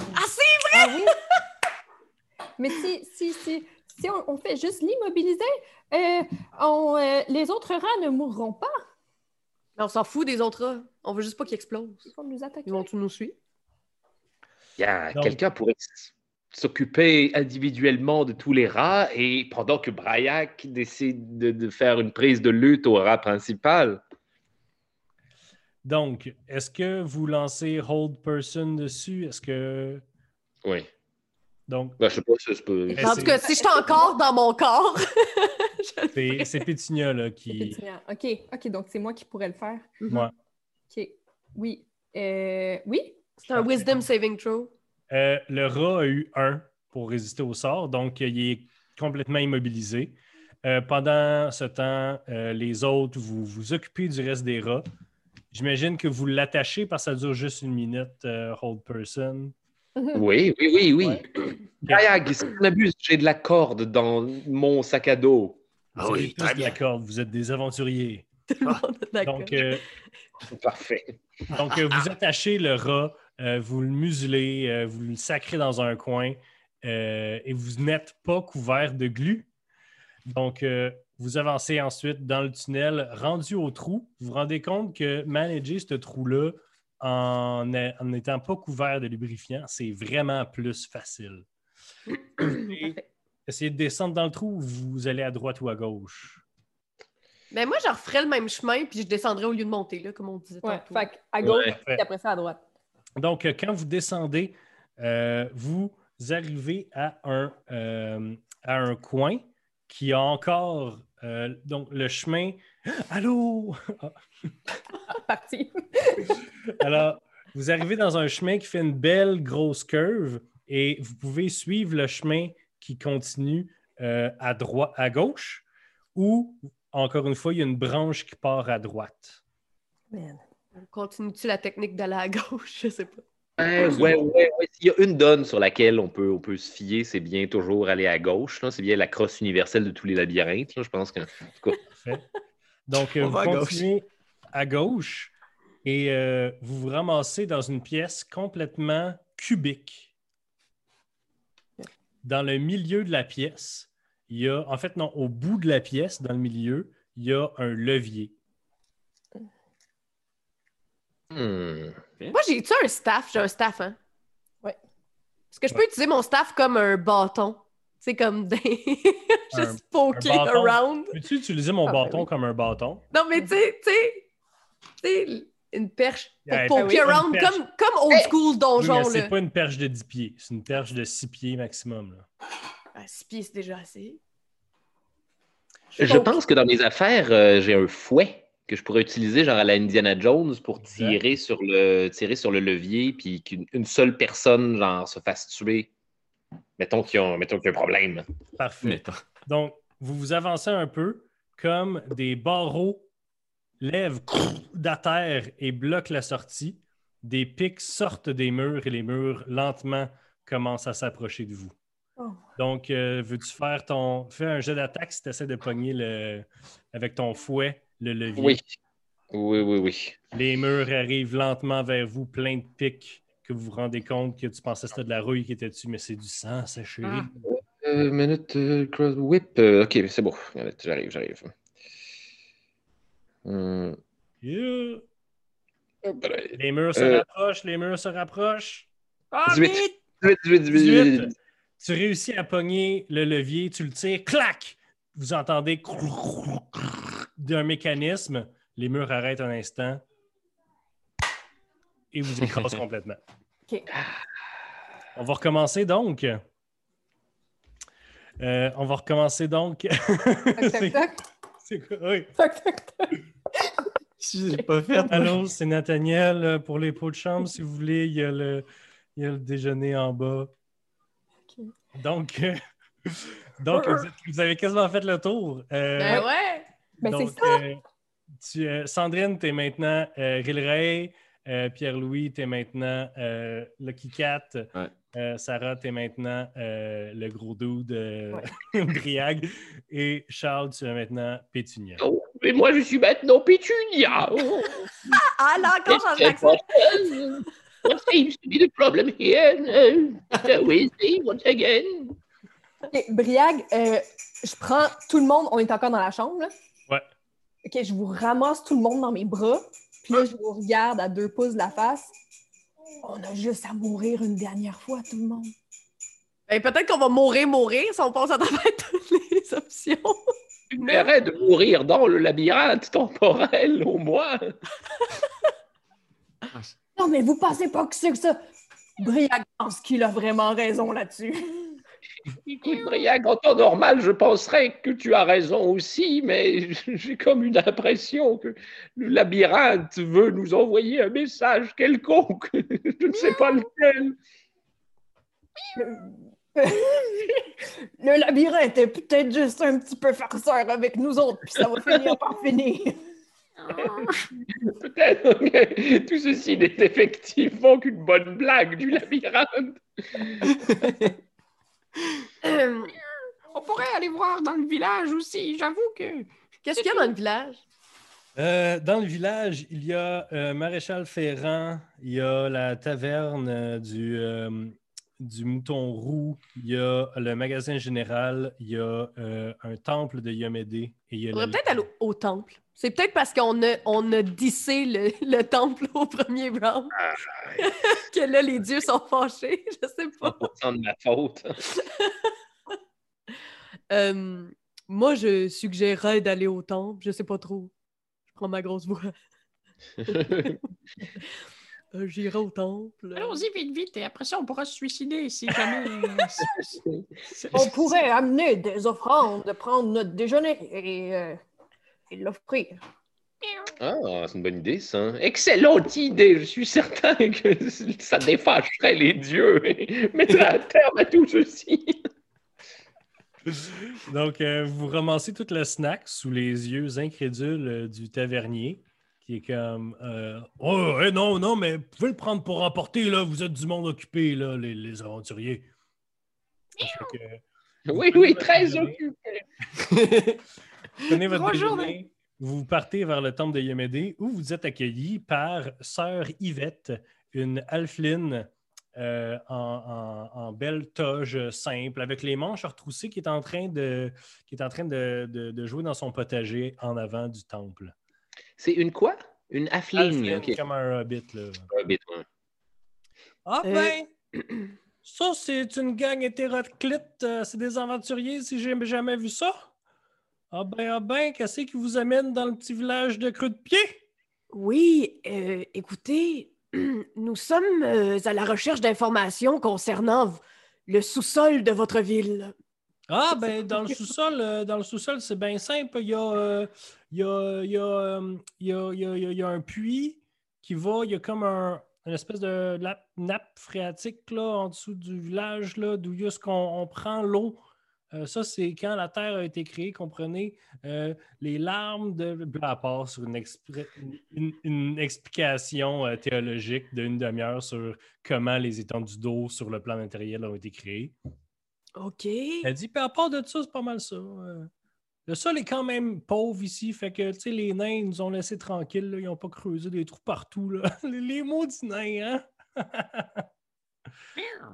Ah, c'est Ah oui! Mais si, si, si, si on, on fait juste l'immobiliser, euh, euh, les autres rats ne mourront pas. Mais on s'en fout des autres rats. On veut juste pas qu'ils explosent. Ils vont nous attaquer. Ils vont tous nous suivre? Il y a Donc- quelqu'un pourrait s'occuper individuellement de tous les rats et pendant que Braillac décide de, de faire une prise de lutte au rat principal. Donc, est-ce que vous lancez Hold Person dessus? Est-ce que. Oui. Donc, Ben, je sais pas si pas. Mais En tout cas, si je suis encore dans mon corps, je c'est Pétunia là, qui. pétillant. OK, OK, donc c'est moi qui pourrais le faire. Moi. OK. Oui. Euh, oui? C'est un wisdom saving throw. Euh, le rat a eu un pour résister au sort, donc il est complètement immobilisé. Euh, pendant ce temps, euh, les autres, vous vous occupez du reste des rats. J'imagine que vous l'attachez parce que ça dure juste une minute, euh, hold person. Oui, oui, oui, oui. Ouais. Braillac, si je m'abuse, j'ai de la corde dans mon sac à dos. Ah oui, très de bien. la corde, vous êtes des aventuriers. Tout le monde est d'accord. Donc, euh, Parfait. donc euh, vous attachez le rat, euh, vous le muselez, euh, vous le sacrez dans un coin euh, et vous n'êtes pas couvert de glu. Donc, euh, vous avancez ensuite dans le tunnel, rendu au trou. Vous vous rendez compte que manager ce trou-là en n'étant pas couvert de lubrifiant, c'est vraiment plus facile. Et essayez de descendre dans le trou ou vous allez à droite ou à gauche. Mais moi, je referais le même chemin, puis je descendrais au lieu de monter, là, comme on disait Ouais, tantôt. fait à gauche, Ouais. puis après ça à droite. Donc, euh, quand vous descendez, euh, vous arrivez à un, euh, à un coin qui a encore euh, donc le chemin. Allô? Ah, Parti. Alors, vous arrivez dans un chemin qui fait une belle grosse curve et vous pouvez suivre le chemin qui continue à droite, à gauche, ou encore une fois, il y a une branche qui part à droite. Man. Continue-tu la technique d'aller à gauche? Je sais pas. Ouais, ouais, ouais, ouais. S'il y a une donne sur laquelle on peut, on peut se fier, c'est bien toujours aller à gauche. là. C'est bien la crosse universelle de tous les labyrinthes. là. Je pense que. Parfait. Donc, euh, On vous va à gauche. continuez à gauche et euh, vous vous ramassez dans une pièce complètement cubique. Dans le milieu de la pièce, il y a, en fait, non, au bout de la pièce, dans le milieu, il y a un levier. Hmm. Moi, j'ai-tu un staff? J'ai un staff, hein? Ouais. Est-ce que je peux utiliser mon staff comme un bâton? C'est comme des... Un- Juste poker around. Peux-tu utiliser mon Ah, ben bâton oui. comme un bâton? Non, mais tu sais, tu sais, tu sais, une perche pour Ouais, poker ben oui, around, comme, comme old school Oui, donjon, mais c'est pas une perche de 10 pieds, c'est une perche de 6 pieds maximum. là. Ah, six pieds, c'est déjà assez. Je pense que dans mes affaires, euh, j'ai un fouet que je pourrais utiliser, genre à la Indiana Jones, pour tirer sur le, tirer sur le levier, puis qu'une une seule personne, genre, se fasse tuer. Mettons qu'il y, a un- mettons qu'il y a un problème. Parfait. Mettons. Donc, vous vous avancez un peu comme des barreaux lèvent de la terre et bloquent la sortie. Des pics sortent des murs et les murs lentement commencent à s'approcher de vous. Oh. Donc, euh, veux-tu faire ton. Fais un jet d'attaque si tu essaies de pogner le... avec ton fouet le levier. Oui. Oui, oui, oui. Les murs arrivent lentement vers vous, plein de pics, que vous vous rendez compte que tu pensais que c'était de la rouille qui était dessus, mais c'est du sang séché. Ah. Euh, minute, euh, cross whip. euh, ok, c'est bon. Minute, J'arrive, j'arrive. Hum, Yeah. là. Les murs se Euh. rapprochent, les murs se rapprochent. Ah, 18. vite! 18, 18, 18, 18. Tu réussis à pogner le levier, tu le tires, clac! vous entendez d'un mécanisme, les murs arrêtent un instant et vous écrasent complètement. On va recommencer donc. Euh, on va recommencer donc. Toc, C'est- toc, toc. c'est quoi? Oui. Toc, toc, j'ai pas fait. Allô, c'est Nathaniel euh, pour les pots de chambre. Si vous voulez, il y a le, il y a le déjeuner en bas. Ok. Donc, euh, donc vous, êtes- vous avez quasiment fait le tour. Euh, Ben ouais. Ben, c'est donc, ça. euh, tu, euh, Sandrine, tu es maintenant euh, Rilray. Euh, Pierre-Louis, tu es maintenant euh, Lucky Cat. Ouais. Euh, Sarah, tu es maintenant euh, le gros dude de Ouais. Briag. Et Charles, tu es maintenant Pétunia. Oh, mais moi, je suis maintenant Pétunia. Oh, Ah, là, encore important. What seems to be the problem here? Uh, uh, we see once again. Briag, euh, je prends tout le monde. On est encore dans la chambre, là? OK, je vous ramasse tout le monde dans mes bras. Puis là, je vous regarde à deux pouces de la face. On a juste à mourir une dernière fois, tout le monde. Ben, peut-être qu'on va mourir, mourir si on pense à travers toutes les options. Tu verrais de mourir dans le labyrinthe temporel, au moins. Non, mais vous pensez pas que c'est que ça? Briag pense qu'il a vraiment raison là-dessus. Écoute, Briac, en temps normal, je penserais que tu as raison aussi, mais j'ai comme une impression que le labyrinthe veut nous envoyer un message quelconque. Je ne sais pas lequel. Le labyrinthe est peut-être juste un petit peu farceur avec nous autres, puis ça va finir par finir. Peut-être que tout ceci n'est effectivement qu'une bonne blague du labyrinthe. Euh, On pourrait aller voir dans le village aussi, j'avoue que. Qu'est-ce qu'il y a dans le village? Euh, dans le village, il y a euh, Maréchal Ferrand, il y a la taverne du, euh, du Mouton Roux, il y a le magasin général, il y a euh, un temple de Yomédé et il y a On la- peut-être aller au temple. C'est peut-être parce qu'on a, on a dissé le, le temple au premier round que là, les dieux sont fâchés. Je sais pas. 100% de ma faute. Euh, moi, je suggérerais d'aller au temple. Je sais pas trop. Je prends ma grosse voix. Euh, J'irai au temple. Allons-y vite, vite, et après ça, on pourra se suicider si jamais. On pourrait amener des offrandes, prendre notre déjeuner et, euh, et l'offrir. Ah, c'est une bonne idée, ça. Excellente idée. Je suis certain que ça défâcherait les dieux et mettrait un terme à tout ceci. Donc, euh, vous ramassez tout le snack sous les yeux incrédules du tavernier, qui est comme euh, Oh, non, non, mais vous pouvez le prendre pour emporter, là. Vous êtes du monde occupé, là, les, les aventuriers. Que, Oui, oui, très occupé. Prenez votre Bonjour, déjeuner, vous partez vers le temple de Yomédé où vous êtes accueilli par Sœur Yvette, une alpheline euh, en, en- en belle toge simple, avec les manches retroussées, qui est en train de, qui est en train de, de- de jouer dans son potager en avant du temple. C'est une quoi? Une affline. Alpheline, ok. comme un hobbit. Là. Ah, ouais. Ah Euh, ben, ça c'est une gang hétéroclite, euh, c'est des aventuriers si j'ai jamais vu ça. Ah ben, ah ben, qu'est-ce qui vous amène dans le petit village de Creux de Pied? Oui, euh, écoutez, nous sommes euh, à la recherche d'informations concernant le sous-sol de votre ville. Ah ben, dans le sous-sol, euh, dans le sous-sol, c'est bien simple. Il y a, un puits qui va, il y a comme un, une espèce de nappe phréatique là, en dessous du village, là, d'où est-ce qu'on on prend l'eau. Euh, ça, c'est quand la Terre a été créée, comprenez, euh, les larmes de... À part sur une, expri- une- une explication euh, théologique d'une demi-heure sur comment les étendues d'eau sur le plan matériel ont été créées. OK. Elle dit, puis à part de ça, c'est pas mal ça. Le sol est quand même pauvre ici, fait que, tu sais, les nains, ils nous ont laissé tranquilles, là, ils n'ont pas creusé des trous partout, là. Les, les maudits nains, hein?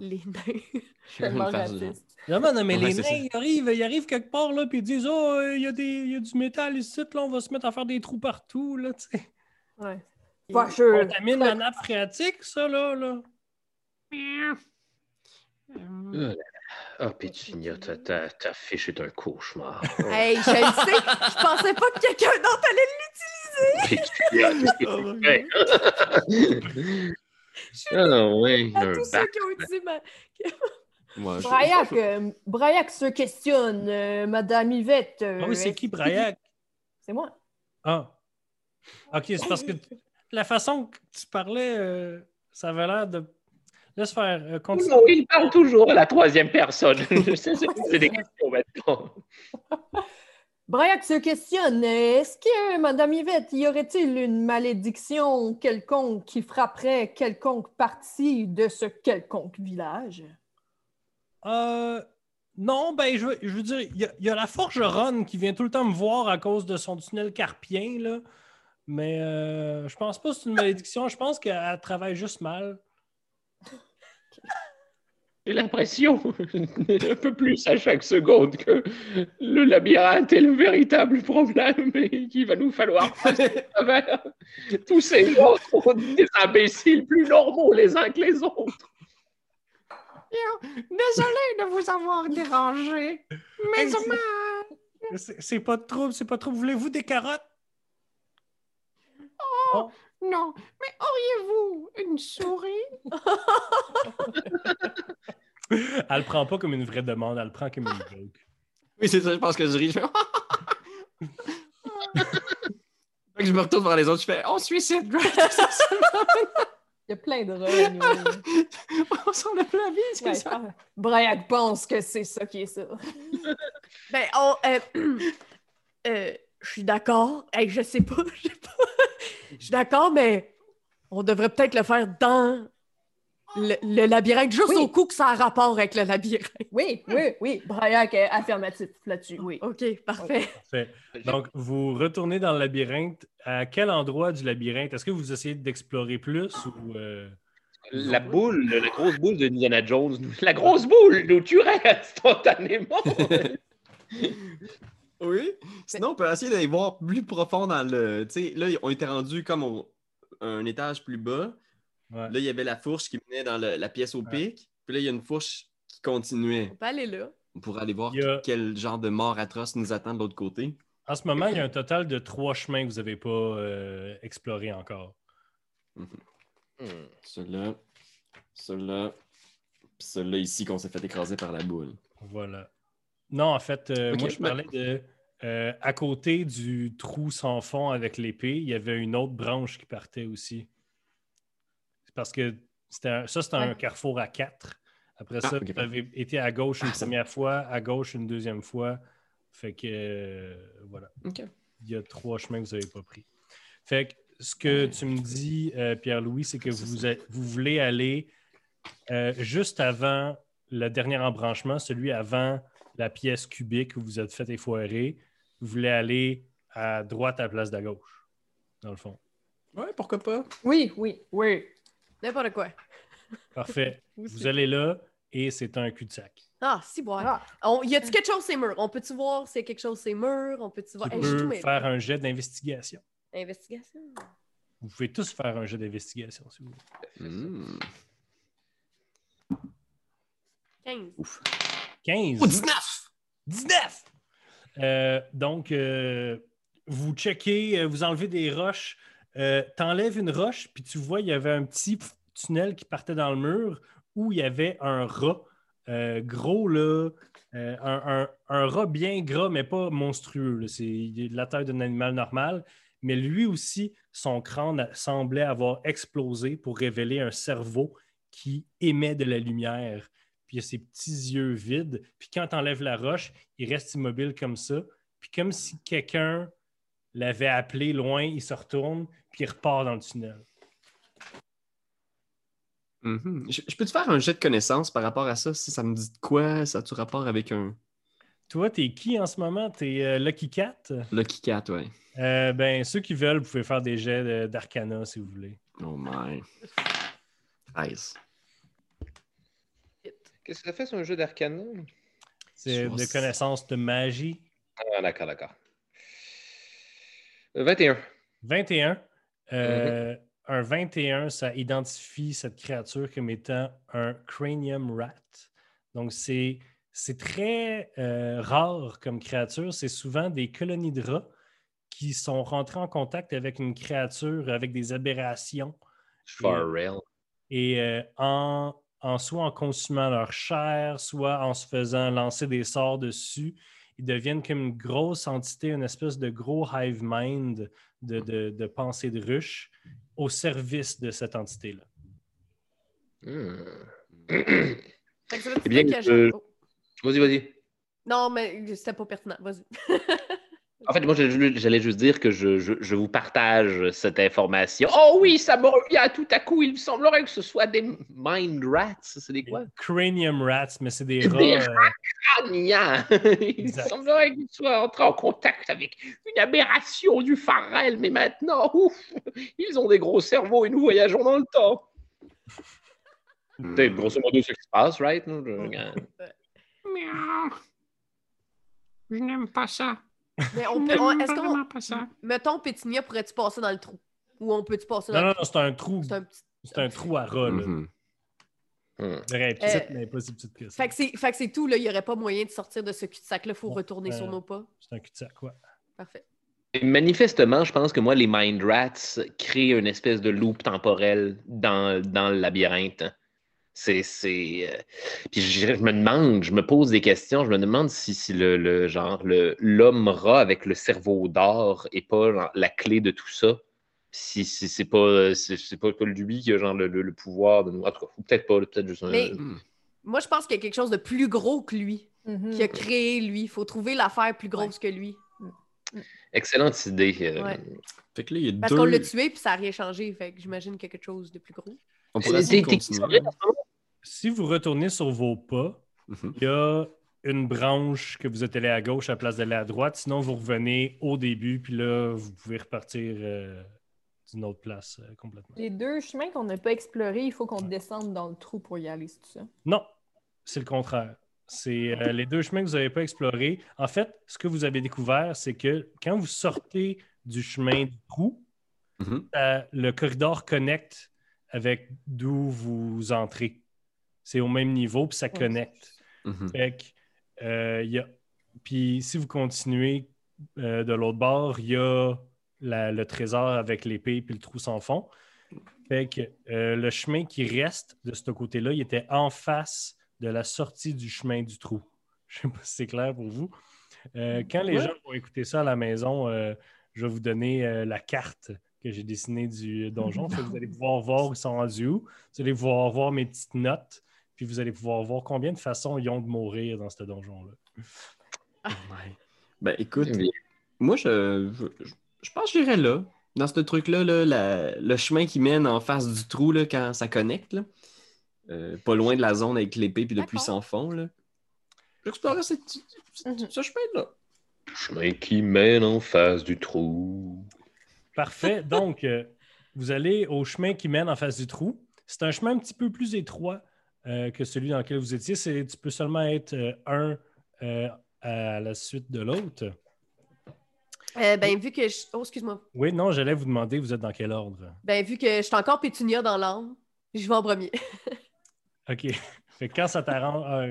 Les nains. Tellement raciste. Vraiment, non, mais Ouais, les nains, ça. ils arrivent, ils arrivent quelque part, là, puis ils disent, oh, euh, il y, a des- il y a du métal ici, là, on va se mettre à faire des trous partout, là, tu sais. Ouais. Contamine la nappe phréatique, ça, là, là. Euh, Euh, Oh, Pétunia, ta, ta, ta fiche est un cauchemar. Oh, Hey, je le sais, je pensais pas que quelqu'un d'autre allait Pétunia, Ah, un tous ceux qui ont utilisé ma... Ouais, je- Braillac, euh, Braillac se questionne, euh, Madame Yvette. euh, Ah oui, c'est qui, Braillac? C'est moi. Ah. Ok, c'est parce que la façon que tu parlais, euh, ça avait l'air de. Laisse faire. euh, continue. Non, il parle toujours à la troisième personne. Je sais, c'est c'est des questions maintenant. Braillac se questionne. Est-ce que, Madame Yvette, y aurait-il une malédiction quelconque qui frapperait quelconque partie de ce quelconque village? Euh, non, ben, je, veux- je veux dire, il y, a- il y a la forgeronne qui vient tout le temps me voir à cause de son tunnel carpien, là. Mais euh, je pense pas que c'est une malédiction. Je pense qu'elle travaille juste mal. J'ai l'impression, un peu plus à chaque seconde, que le labyrinthe est le véritable problème et qu'il va nous falloir passer à travers. Tous ces gens sont des imbéciles plus normaux les uns que les autres. Désolé de vous avoir dérangé, mais c'est- pas de trouble, c'est pas de trouble. Voulez-vous des carottes? Non, mais auriez-vous une souris? Elle le prend pas comme une vraie demande, elle le prend comme une joke. Oui, c'est ça, je pense que je ris. Je fais... Fait que je me retourne vers les autres, je fais On suicide, right? Il y a plein de rôles. On s'en a plein la vie, c'est Ouais, ça. ah, Braillac pense que c'est ça qui est ça. Ben, on... euh, euh, je suis d'accord. Hey, je sais pas, je sais pas. Je suis d'accord, mais on devrait peut-être le faire dans le, le labyrinthe, juste Oui. au coup que ça a rapport avec le labyrinthe. Oui, oui, oui. Braillac est affirmatif là-dessus, oui. OK, parfait. Parfait. Donc, vous retournez dans le labyrinthe. À quel endroit du labyrinthe? Est-ce que vous essayez d'explorer plus ou. euh, La boule, la grosse boule de Indiana Jones, la grosse boule nous tuerait instantanément. Oui. Sinon, on peut essayer d'aller voir plus profond dans le. Tu sais, là, on était rendu comme au- un étage plus bas. ouais. Là, il y avait la fourche qui menait dans le- la pièce au Ouais. pic. Puis là, il y a une fourche qui continuait. On peut aller là. On pourrait aller voir a- quel genre de mort atroce nous attend de l'autre côté. En ce moment, il y a un total de trois chemins que vous n'avez pas euh, explorés encore. Hmm. Celui-là, celui-là, puis celui-là ici qu'on s'est fait écraser par la boule. Voilà. Non, en fait, euh, moi, je parlais de. Euh, à côté du trou sans fond avec l'épée, il y avait une autre branche qui partait aussi. C'est parce que un- ça, c'était un carrefour à quatre. Après Ah, ça, ok, vous avez été à gauche une Ah, première fois, à gauche une deuxième fois. Fait que euh, voilà. Il y a trois chemins que vous n'avez pas pris. Fait que ce que tu me dis, euh, Pierre-Louis, c'est que vous, voulez aller euh, juste avant le dernier embranchement, celui avant la pièce cubique où vous êtes fait effoirer. Vous voulez aller à droite à la place de gauche, dans le fond. Ouais, pourquoi pas? Oui, oui, oui. N'importe quoi. Parfait. Vous allez là et c'est un cul-de-sac. Ah, si, bon. Ah. On- Y a-tu quelque chose, c'est murs? On peut-tu voir s'il y a quelque chose, c'est murs? On peut-tu voir. Tu Hey, peux faire un jet d'investigation. Investigation. Vous pouvez tous faire un jet d'investigation si vous voulez. Hmm. 15. 15. Oh, 19! 19! Euh, donc, euh, vous checkez, euh, vous enlevez des roches. Euh, T'enlèves une roche, puis tu vois, il y avait un petit tunnel qui partait dans le mur où il y avait un rat. gros, là. un, rat bien gras, mais pas monstrueux. C'est la taille d'un animal normal. Mais lui aussi, son crâne semblait avoir explosé pour révéler un cerveau qui émet de la lumière puis il a ses petits yeux vides. Puis quand tu enlèves la roche, il reste immobile comme ça. Puis comme si quelqu'un l'avait appelé loin, il se retourne, puis il repart dans le tunnel. Mhm. Je, je peux te faire un jet de connaissances par rapport à ça? Si ça me dit de quoi? Ça a-tu rapport avec un Toi, t'es qui en ce moment? T'es euh, Lucky Cat? Lucky Cat, ouais. Euh, ben, ceux qui veulent, vous pouvez faire des jets d'arcana si vous voulez. Oh my. 13. Qu'est-ce que ça fait sur un jeu d'arcana? C'est de connaissances de magie. Ah, d'accord, d'accord. Euh, 21. 21. Euh, Un 21, ça identifie cette créature comme étant un cranium rat. Donc, c'est c'est très euh, rare comme créature. C'est souvent des colonies de rats qui sont rentrés en contact avec une créature avec des aberrations. For real. Et euh, en, en soit en consumant leur chair, soit en se faisant lancer des sorts dessus, ils deviennent comme une grosse entité, une espèce de gros hive mind de, de, de pensée de ruche au service de cette entité-là. Hmm. Eh bien, euh, je- oh. Vas-y, vas-y. Non, mais c'était pas pertinent. Vas-y. En fait, moi, j'allais juste dire que je, je- je vous partage cette information. Oh oui, ça me revient tout à coup. Il me semblerait que ce soit des mind rats. C'est des quoi? Cranium rats, mais c'est des Des rats. euh, Crâniens. Il Exact. semblerait qu'ils soient entrés en contact avec une aberration du Pharrell, mais maintenant, ouf, ils ont des gros cerveaux et nous voyageons dans le temps. C'est grosso modo ce qui se passe, right? Non, je- Miaou. Je n'aime pas ça. Mais on peut. on- Est-ce qu'on. pas. Mettons, Pétunia, pourrais-tu passer dans le trou? Ou on peut-tu passer dans Non, le non, non, c'est un trou. C'est un petit. C'est un trou à rats. là. Mhm. Hmm. Très petite, Euh, mais pas si petite que ça. Fait que c'est fait que c'est tout, là. Il n'y aurait pas moyen de sortir de ce cul-de-sac-là. Il faut Bon, retourner euh, sur nos pas. C'est un cul-de-sac, quoi. Parfait. Et Manifestement, je pense que moi, les Mind Rats créent une espèce de loop temporel dans, dans le labyrinthe. C'est. c'est, euh, Puis je, je me demande, je me pose des questions, je me demande si, si le, le genre le l'homme rat avec le cerveau d'or est pas genre, la clé de tout ça. Si, si c'est pas c'est c'est pas, pas lui qui a genre le, le- le pouvoir de nous. En tout cas, ou peut-être pas, peut-être juste un. Mais- Hmm. Moi, je pense qu'il y a quelque chose de plus gros que lui, Mhm. qui a créé lui. Il faut trouver l'affaire plus grosse que lui. Excellente idée. euh, Ouais. Fait que là, il y a Parce deux. qu'on l'a tué, puis ça n'a rien changé. Fait que j'imagine quelque chose de plus gros. On pourrait. Si vous retournez sur vos pas, Mhm. il y a une branche que vous êtes allé à gauche à la place d'aller à droite. Sinon, vous revenez au début, puis là, vous pouvez repartir euh, d'une autre place euh, complètement. Les deux chemins qu'on n'a pas explorés, il faut qu'on descende dans le trou pour y aller, c'est tout ça? Non, c'est le contraire. C'est euh, les deux chemins que vous n'avez pas explorés. En fait, ce que vous avez découvert, c'est que quand vous sortez du chemin du trou, Mhm. le corridor connecte avec d'où vous entrez. C'est au même niveau, puis ça connecte. Mhm. Fait que, euh, il y a... Puis si vous continuez euh, de l'autre bord, il y a la- le trésor avec l'épée puis le trou sans fond. Fait que euh, le chemin qui reste de ce côté-là, il était en face de la sortie du chemin du trou. Je sais pas si c'est clair pour vous. Euh, quand les Ouais. gens vont écouter ça à la maison, euh, je vais vous donner euh, la carte que j'ai dessinée du donjon. Fait que vous allez pouvoir voir où ils sont rendus où. Vous allez pouvoir voir mes petites notes. Puis vous allez pouvoir voir combien de façons ils ont de mourir dans ce donjon-là. Ouais. Ben écoute, moi je, je, je pense que j'irais là. Dans ce truc-là, là, la- le chemin qui mène en face du trou là, quand ça connecte. là. Euh, pas loin de la zone avec l'épée et le puissant fond. là. J'explorerais ce, ce- Mhm. ce chemin-là. Chemin qui mène en face du trou. Parfait. Donc, euh, vous allez au chemin qui mène en face du trou. C'est un chemin un petit peu plus étroit euh, que celui dans lequel vous étiez. Tu peux seulement être euh, un à la suite de l'autre. Euh, ben, vu que je... Oh, excuse-moi. Oui, non, j'allais vous demander, vous êtes dans quel ordre? Ben, vu que je suis encore pétunia dans l'âme, je vais en premier. OK. Fait que quand ça t'arrange. ah.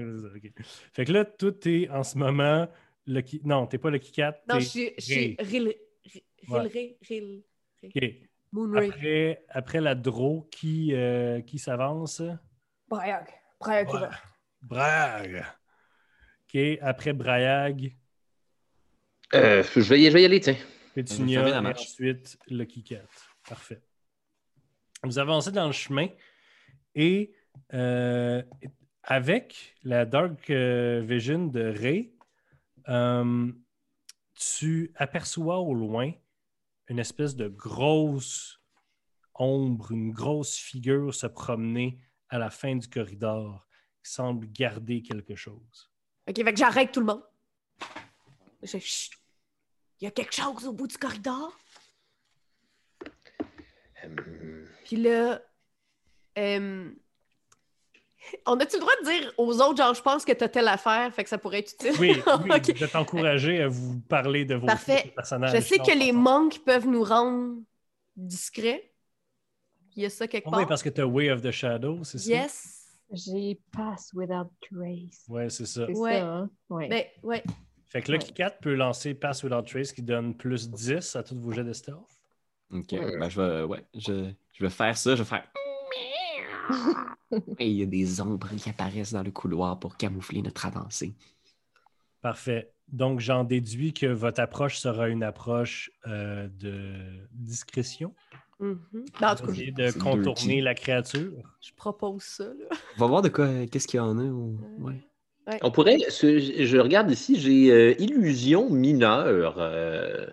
Fait que là, tout est en ce moment. Lucky... Non, t'es pas Lucky Cat. Non, je suis- je suis Ray. Ril... Ril... Ouais. Ril... Ril... OK. Moonray. Après, après la draw, qui, euh, qui s'avance? Brag, Ouais. Brag. OK. Après Brayag, Euh, je, vais y, je vais y aller, tiens. Pétunia et ensuite Lucky Cat. Parfait. Vous avancez dans le chemin et euh, avec la Dark euh, Vision de Ray, euh, tu aperçois au loin une espèce de grosse ombre, une grosse figure se promener à la fin du corridor qui semble garder quelque chose. OK, fait que j'arrête tout le monde. Je... Chut! Il y a quelque chose au bout du corridor? Euh, Puis là, euh, on a-tu le droit de dire aux autres, genre, je pense que t'as telle affaire, fait que ça pourrait être utile? Oui, oui Ok. vous êtes encouragé à vous parler de vos Parfait. personnages. Je sais que les monks peuvent nous rendre discrets. Il y a ça quelque part. Oui, parce que tu as Way of the Shadow, c'est ça? Yes. J'ai pass without trace. Ouais, c'est ça. Ça, hein? Ouais. Ben, ouais. Fait que là, Ouais. 4 peut lancer Pass Without Trace qui donne plus 10 à tous vos jets de stealth. Ok, ben je vais, ouais, je, je vais faire ça, je vais faire. Et il y a des ombres qui apparaissent dans le couloir pour camoufler notre avancée. Parfait. Donc, j'en déduis que votre approche sera une approche euh, de discrétion. En tout cas, Essayer de contourner la créature. je propose ça. Là. On va voir de quoi, qu'est-ce qu'il y en a. ou- Ouais. On pourrait, ce- je regarde ici, j'ai euh, illusion mineure euh,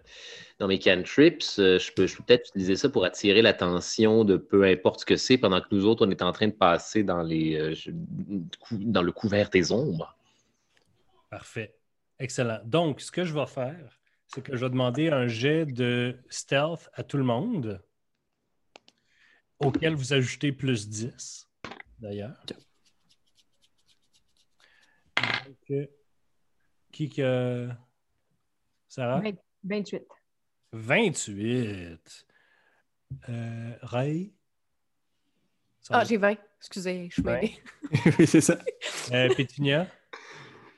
dans mes cantrips. Euh, je peux, je peux peut-être utiliser ça pour attirer l'attention de peu importe ce que c'est pendant que nous autres, on est en train de passer dans, les, euh, dans le couvert des ombres. Parfait. Excellent. Donc, ce que je vais faire, c'est que je vais demander un jet de stealth à tout le monde, auquel vous ajoutez plus 10, d'ailleurs. Ok. Donc, euh, qui que. Sarah? Vingt- 28. 28. Euh, Ray? Ah, j'ai 20. Excusez, je suis mêlée. oui, c'est ça. Euh, Pétunia?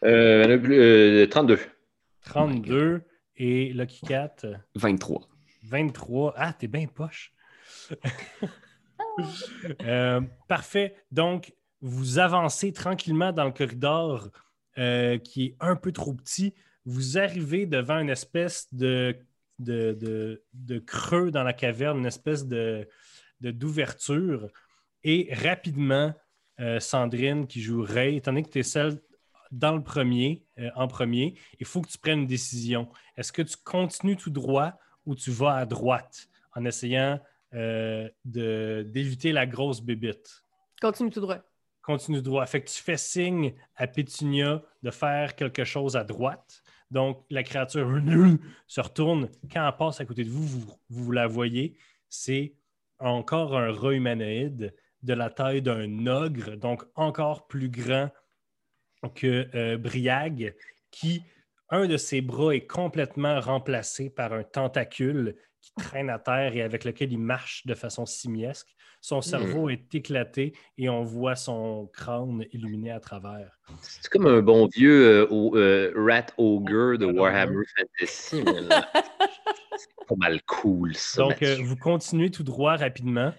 Euh, le plus- euh, 32. 32. Et Lucky Cat? 23. 23. Ah, t'es bien poche. Euh, parfait. Donc, vous avancez tranquillement dans le corridor euh, qui est un peu trop petit. Vous arrivez devant une espèce de, de, de- de creux dans la caverne, une espèce de d'ouverture. Et rapidement, euh, Sandrine, qui joue Ray, étant donné que tu es celle dans le premier, euh, en premier, il faut que tu prennes une décision. Est-ce que tu continues tout droit ou tu vas à droite en essayant euh, d'éviter la grosse bébite? Continue tout droit. Continue droit. Fait que tu fais signe à Pétunia de faire quelque chose à droite. Donc, la créature se retourne. Quand elle passe à côté de vous, vous, la voyez. C'est encore un rat humanoïde de la taille d'un ogre, donc encore plus grand que euh, Briag, qui, un de ses bras est complètement remplacé par un tentacule qui traîne à terre et avec lequel il marche de façon simiesque. Son cerveau est éclaté et on voit son crâne illuminé à travers. C'est comme un bon vieux euh, au- euh, Rat Ogre de Warhammer Fantasy. C'est pas mal cool, ça. Donc, euh, vous continuez tout droit rapidement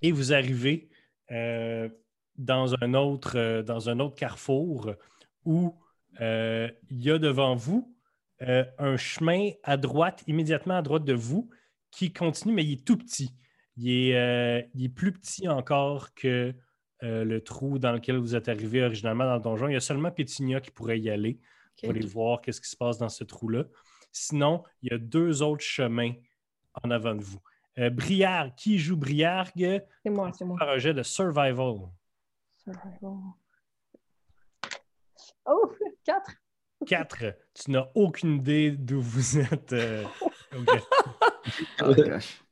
et vous arrivez dans, un autre, dans un autre carrefour où il y a devant vous euh, un chemin à droite, immédiatement à droite de vous, qui continue, mais il est tout petit. Il est, euh, il est plus petit encore que euh, le trou dans lequel vous êtes arrivé originalement dans le donjon. Il y a seulement Pétunia qui pourrait y aller pour aller voir qu'est-ce qui se passe dans ce trou-là. Sinon, il y a deux autres chemins en avant de vous. Briargue, qui joue Briargue? C'est moi, c'est moi. Par un jet de survival. Survival. Oh, 4. 4. Tu n'as aucune idée d'où vous êtes. euh. Oh, gosh.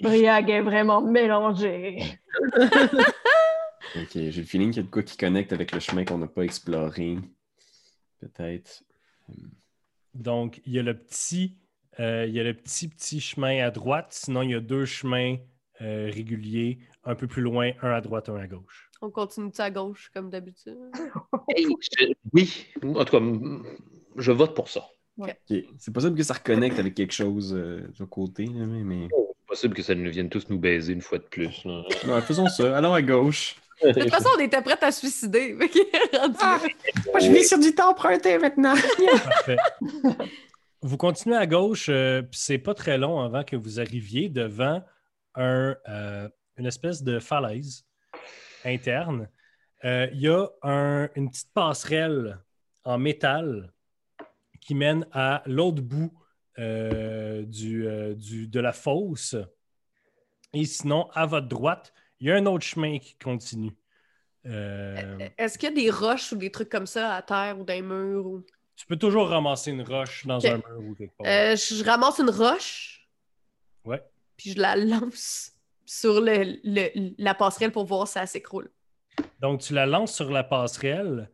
Briag est vraiment mélangé. Ok, j'ai le feeling qu'il y a de quoi qui connecte avec le chemin qu'on n'a pas exploré. Peut-être. Donc, il y a le petit, euh, il y a le petit, petit chemin à droite. Sinon, il y a deux chemins euh, réguliers, un peu plus loin, un à droite, un à gauche. On continue à gauche, comme d'habitude? Hey, je- oui, en tout cas, je vote pour ça. C'est possible que ça reconnecte avec quelque chose euh, de côté, mais. mais... C'est possible que ça nous vienne tous nous baiser une fois de plus. là. Ouais, faisons ça. Allons à gauche. De toute façon, on était prêts à se suicider. Là. Moi, je vis sur du temps emprunté maintenant. Parfait. vous continuez à gauche, euh, puis c'est pas très long avant que vous arriviez devant un, euh, une espèce de falaise interne. Euh, Il y a un- une petite passerelle en métal qui mène à l'autre bout euh, du, euh, du- de la fosse. Et sinon, à votre droite, il y a un autre chemin qui continue. Euh, Est-ce qu'il y a des roches ou des trucs comme ça à terre ou dans les murs? Ou... tu peux toujours ramasser une roche dans un mur ou quelque part. Euh, je, ramasse une roche, Ouais. puis je la lance sur le, le- la passerelle pour voir si ça s'écroule. Donc, tu la lances sur la passerelle.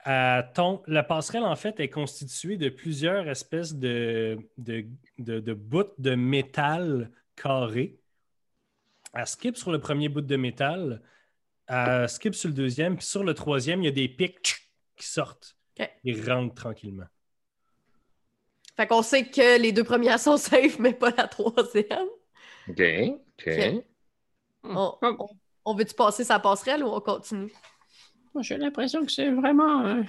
À ton... La passerelle, en fait, est constituée de plusieurs espèces de, de, de, de bouts de métal carré. Elle skip sur le premier bout de métal elle skip sur le deuxième, puis sur le troisième, il y a des pics qui sortent. Ok. Ils rentrent tranquillement. Fait qu'on sait que les deux premières sont safe, mais pas la troisième. OK. OK. Ok. On, on- on veut-tu passer sa passerelle ou on continue? Moi, J'ai l'impression que c'est vraiment un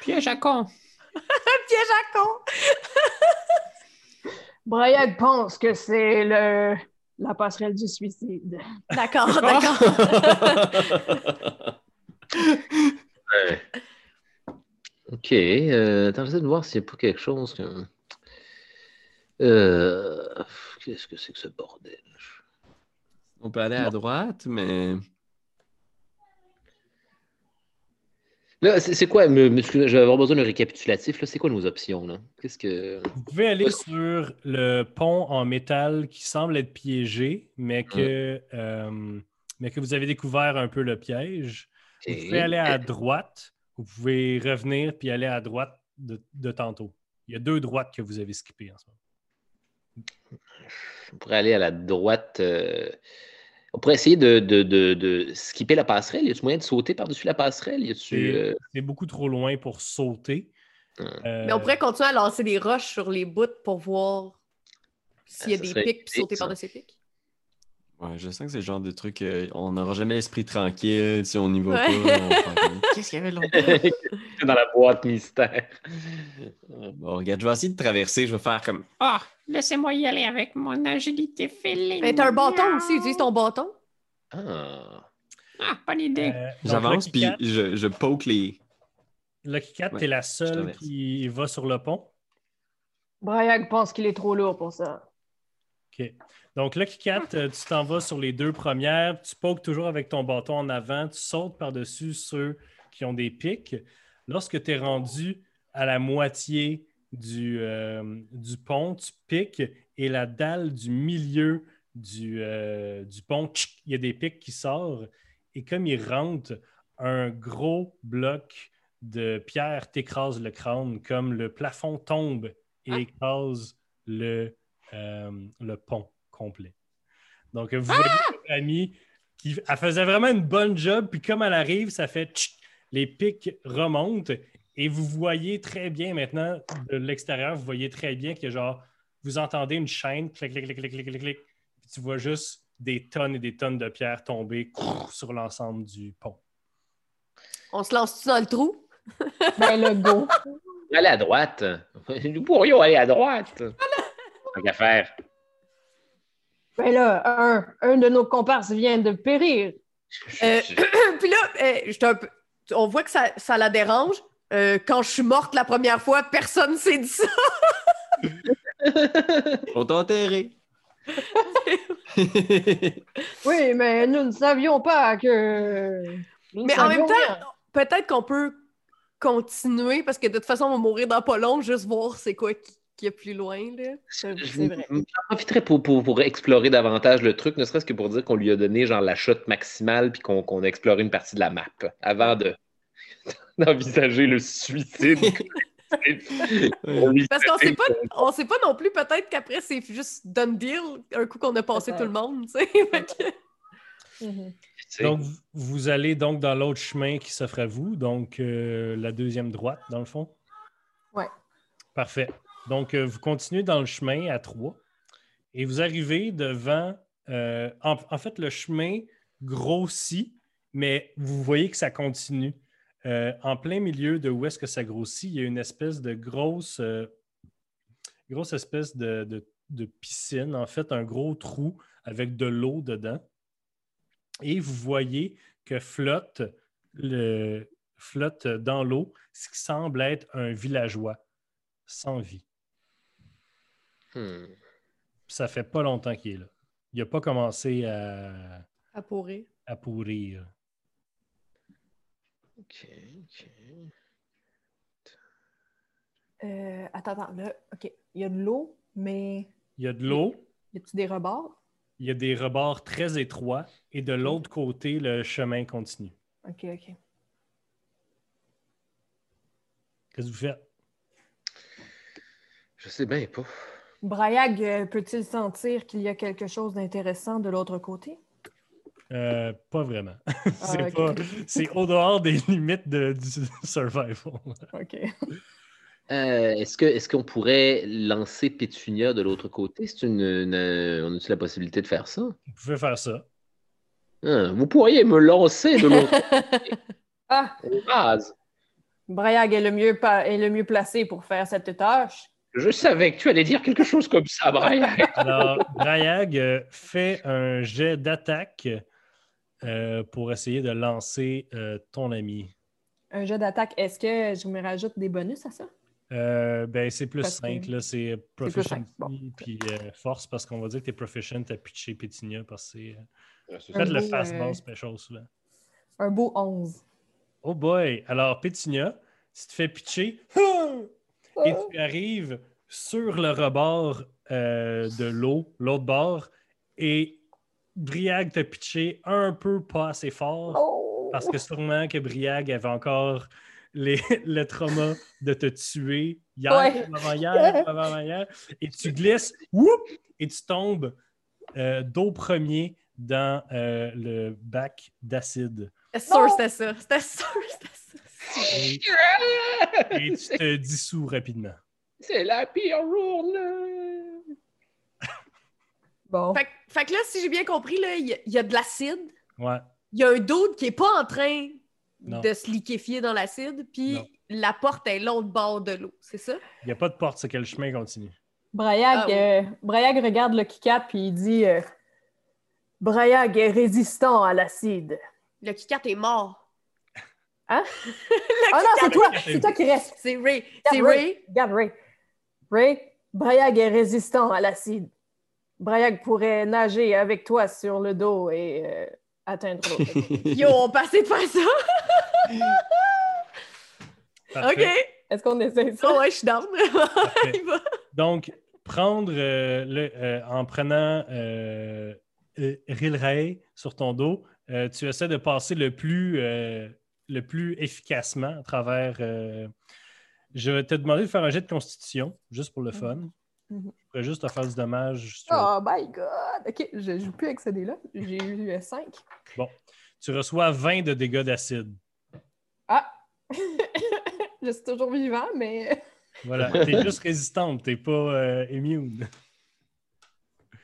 piège à con. Piège à con! Brayag pense que c'est le la passerelle du suicide. D'accord, d'accord. Ouais. OK. Euh, attends, j'essaie de voir s'il n'y a pas quelque chose que... Euh, Qu'est-ce que c'est que ce bordel? On peut aller à droite, mais. Là, c'est c'est quoi? me- me- excusez, Je vais avoir besoin d'un récapitulatif. là. C'est quoi nos options? là? Qu'est-ce que... Vous pouvez aller sur le pont en métal qui semble être piégé, mais que, euh, mais que vous avez découvert un peu le piège. Vous pouvez aller à droite, vous pouvez revenir puis aller à droite de, de tantôt. Il y a deux droites que vous avez skippées en ce moment. On pourrait aller à la droite. euh, On pourrait essayer de, de, de, de skipper la passerelle? Y a-tu moyen de sauter par-dessus la passerelle? Y. C'est euh, c'est beaucoup trop loin pour sauter. Hmm. Euh, Mais on pourrait continuer à lancer des roches sur les bouts pour voir s'il y a Ah, ça des pics puis sauter par-dessus les pics. Ouais, je sens que c'est le genre de truc, euh, on n'aura jamais l'esprit tranquille si on n'y va Ouais. pas. on Qu'est-ce qu'il y avait là? dans la boîte mystère. Bon, regarde, je vais essayer de traverser, je vais faire comme. Ah, laissez-moi y aller avec mon agilité féline. Mais t'as un bâton aussi, utilise ton bâton. Ah. Ah, bonne idée. euh, J'avance, puis je, je poke les. Lucky Cat, Ouais, t'es la seule qui va sur le pont. Brayag pense qu'il est trop lourd pour ça. OK. Donc, Lucky Cat, euh, tu t'en vas sur les deux premières, tu pokes toujours avec ton bâton en avant, tu sautes par-dessus ceux qui ont des pics. Lorsque tu es rendu à la moitié du, euh, du pont, tu piques et la dalle du milieu du, euh, du pont, tchic, il y a des pics qui sortent. Et comme ils rentrent, un gros bloc de pierre t'écrase le crâne, comme le plafond tombe et écrase le, euh, le pont complet. Donc, vous voyez votre amie qui elle faisait vraiment une bonne job, puis comme elle arrive, ça fait tchic, les pics remontent et vous voyez très bien maintenant de l'extérieur, vous voyez très bien que genre, vous entendez une chaîne, clic, clic, clic, clic, clic, clic, clic, puis tu vois juste des tonnes et des tonnes de pierres tomber crrr, sur l'ensemble du pont. On se lance-tu dans le trou? Ben, le go. Allez à droite. Nous pourrions aller à droite. Tant qu'à faire. Ben là, un, un de nos comparses vient de périr. Euh, Puis là, euh, j'étais un peu- on voit que ça, ça la dérange. Euh, quand je suis morte la première fois, personne s'est dit ça. On t'a enterré. Oui, mais nous ne savions pas que. nous ne Mais en même temps, rien. peut-être qu'on peut continuer parce que de toute façon, on va mourir dans pas long, juste voir c'est quoi qui, qui est plus loin. Là. C'est vrai. J'en profiterais pour, pour, pour explorer davantage le truc, ne serait-ce que pour dire qu'on lui a donné genre la shot maximale puis qu'on qu'on a exploré une partie de la map avant de d'envisager le suicide. Parce qu'on sait pas, on sait pas non plus, peut-être qu'après, c'est juste done deal, un coup qu'on a passé tout le monde. tu sais. Fait que- Mhm. Tu sais, Donc, vous- allez donc dans l'autre chemin qui s'offre à vous, donc euh, la deuxième droite, dans le fond? Ouais. Parfait. Donc, euh, vous continuez dans le chemin à trois et vous arrivez devant. euh, en, fait, le chemin grossit, mais vous voyez que ça continue. Euh, en plein milieu de où est-ce que ça grossit, il y a une espèce de grosse, espèce de, piscine, en fait, un gros trou avec de l'eau dedans. Et vous voyez que flotte dans l'eau ce qui semble être un villageois sans vie. Hmm. Ça fait pas longtemps qu'il est là. Il n'a pas commencé à, À pourrir. à pourrir. Ok, ok. Euh, attends, attends, là, OK. Il y a de l'eau, mais Il y a de l'eau, y a-tu des rebords? il y a des rebords très étroits et de l'autre côté, le chemin continue. OK, OK. Qu'est-ce que vous faites? Je sais bien pas. Brayag, euh, peut-il sentir qu'il y a quelque chose d'intéressant de l'autre côté? Euh, pas vraiment. c'est Ah, c'est au dehors des limites de- du survival. OK. Euh, est-ce que est-ce qu'on pourrait lancer Pétunia de l'autre côté? C'est une, une- on a-tu la possibilité de faire ça? Vous pouvez faire ça. Hein, vous pourriez me lancer de l'autre Ah, base. Brayag est le, mieux est le mieux placé pour faire cette tâche. Je savais que tu allais dire quelque chose comme ça, Brian. Alors, Brayag euh, fait un jet d'attaque euh, pour essayer de lancer euh, ton ami. Un jeu d'attaque, est-ce que je me rajoute des bonus à ça? Euh, ben, c'est plus Parce que- 5, là. C'est proficiency bon. puis euh, force, parce qu'on va dire que tu es proficient à pitcher Pétinia, parce que c'est. euh, Faites le fastball euh, special souvent. Un beau 11. Oh boy! Alors, Pétinia, si tu fais pitcher, et tu arrives sur le rebord euh, de l'eau, l'autre bord, et Briag t'a pitché un peu pas assez fort, Oh! parce que sûrement que Briag avait encore les, le trauma de te tuer hier, Ouais. ou avant-hier, ou avant-hier, et tu glisses, whoop, et tu tombes euh, dos premier dans euh, le bac d'acide. C'était sûr, c'était ça. C'était sûr, c'était ça. Et, tu te dissous rapidement. C'est la pire journée. Bon. Fait, que- fait que là, si j'ai bien compris, là, il y, a- il y a de l'acide. Ouais. Il y a un dude qui est pas en train Non. de se liquéfier dans l'acide, puis la porte est l'autre bord de l'eau, c'est ça? Il n'y a pas de porte, c'est que le chemin continue. Brayag, Ah oui. euh, Brayag regarde le Kikat puis il dit euh, Brayag est résistant à l'acide. Le Kikat est mort. Hein? Ah non, c'est toi! C'est toi qui reste. C'est Ray. C'est Regarde Ray. Regarde Ray. Ray, Brayag est résistant à l'acide. Brayag pourrait nager avec toi sur le dos et euh, atteindre l'autre. Yo, on passait de faire ça. OK. Est-ce qu'on essaie ça? Oh, ouais, je suis. Donc, prendre euh, le, euh, en prenant euh, euh, Rilray sur ton dos, euh, tu essaies de passer le plus, euh, le plus efficacement à travers. euh, je vais te demander de faire un jet de constitution, juste pour le fun. Mhm. Je pourrais juste te faire du dommage. Oh my god! Ok, je joue plus avec ce dé-là. J'ai eu 5. Tu reçois 20 de dégâts d'acide. Ah! je suis toujours vivant, mais Voilà. Tu es juste résistante, tu n'es pas euh, immune.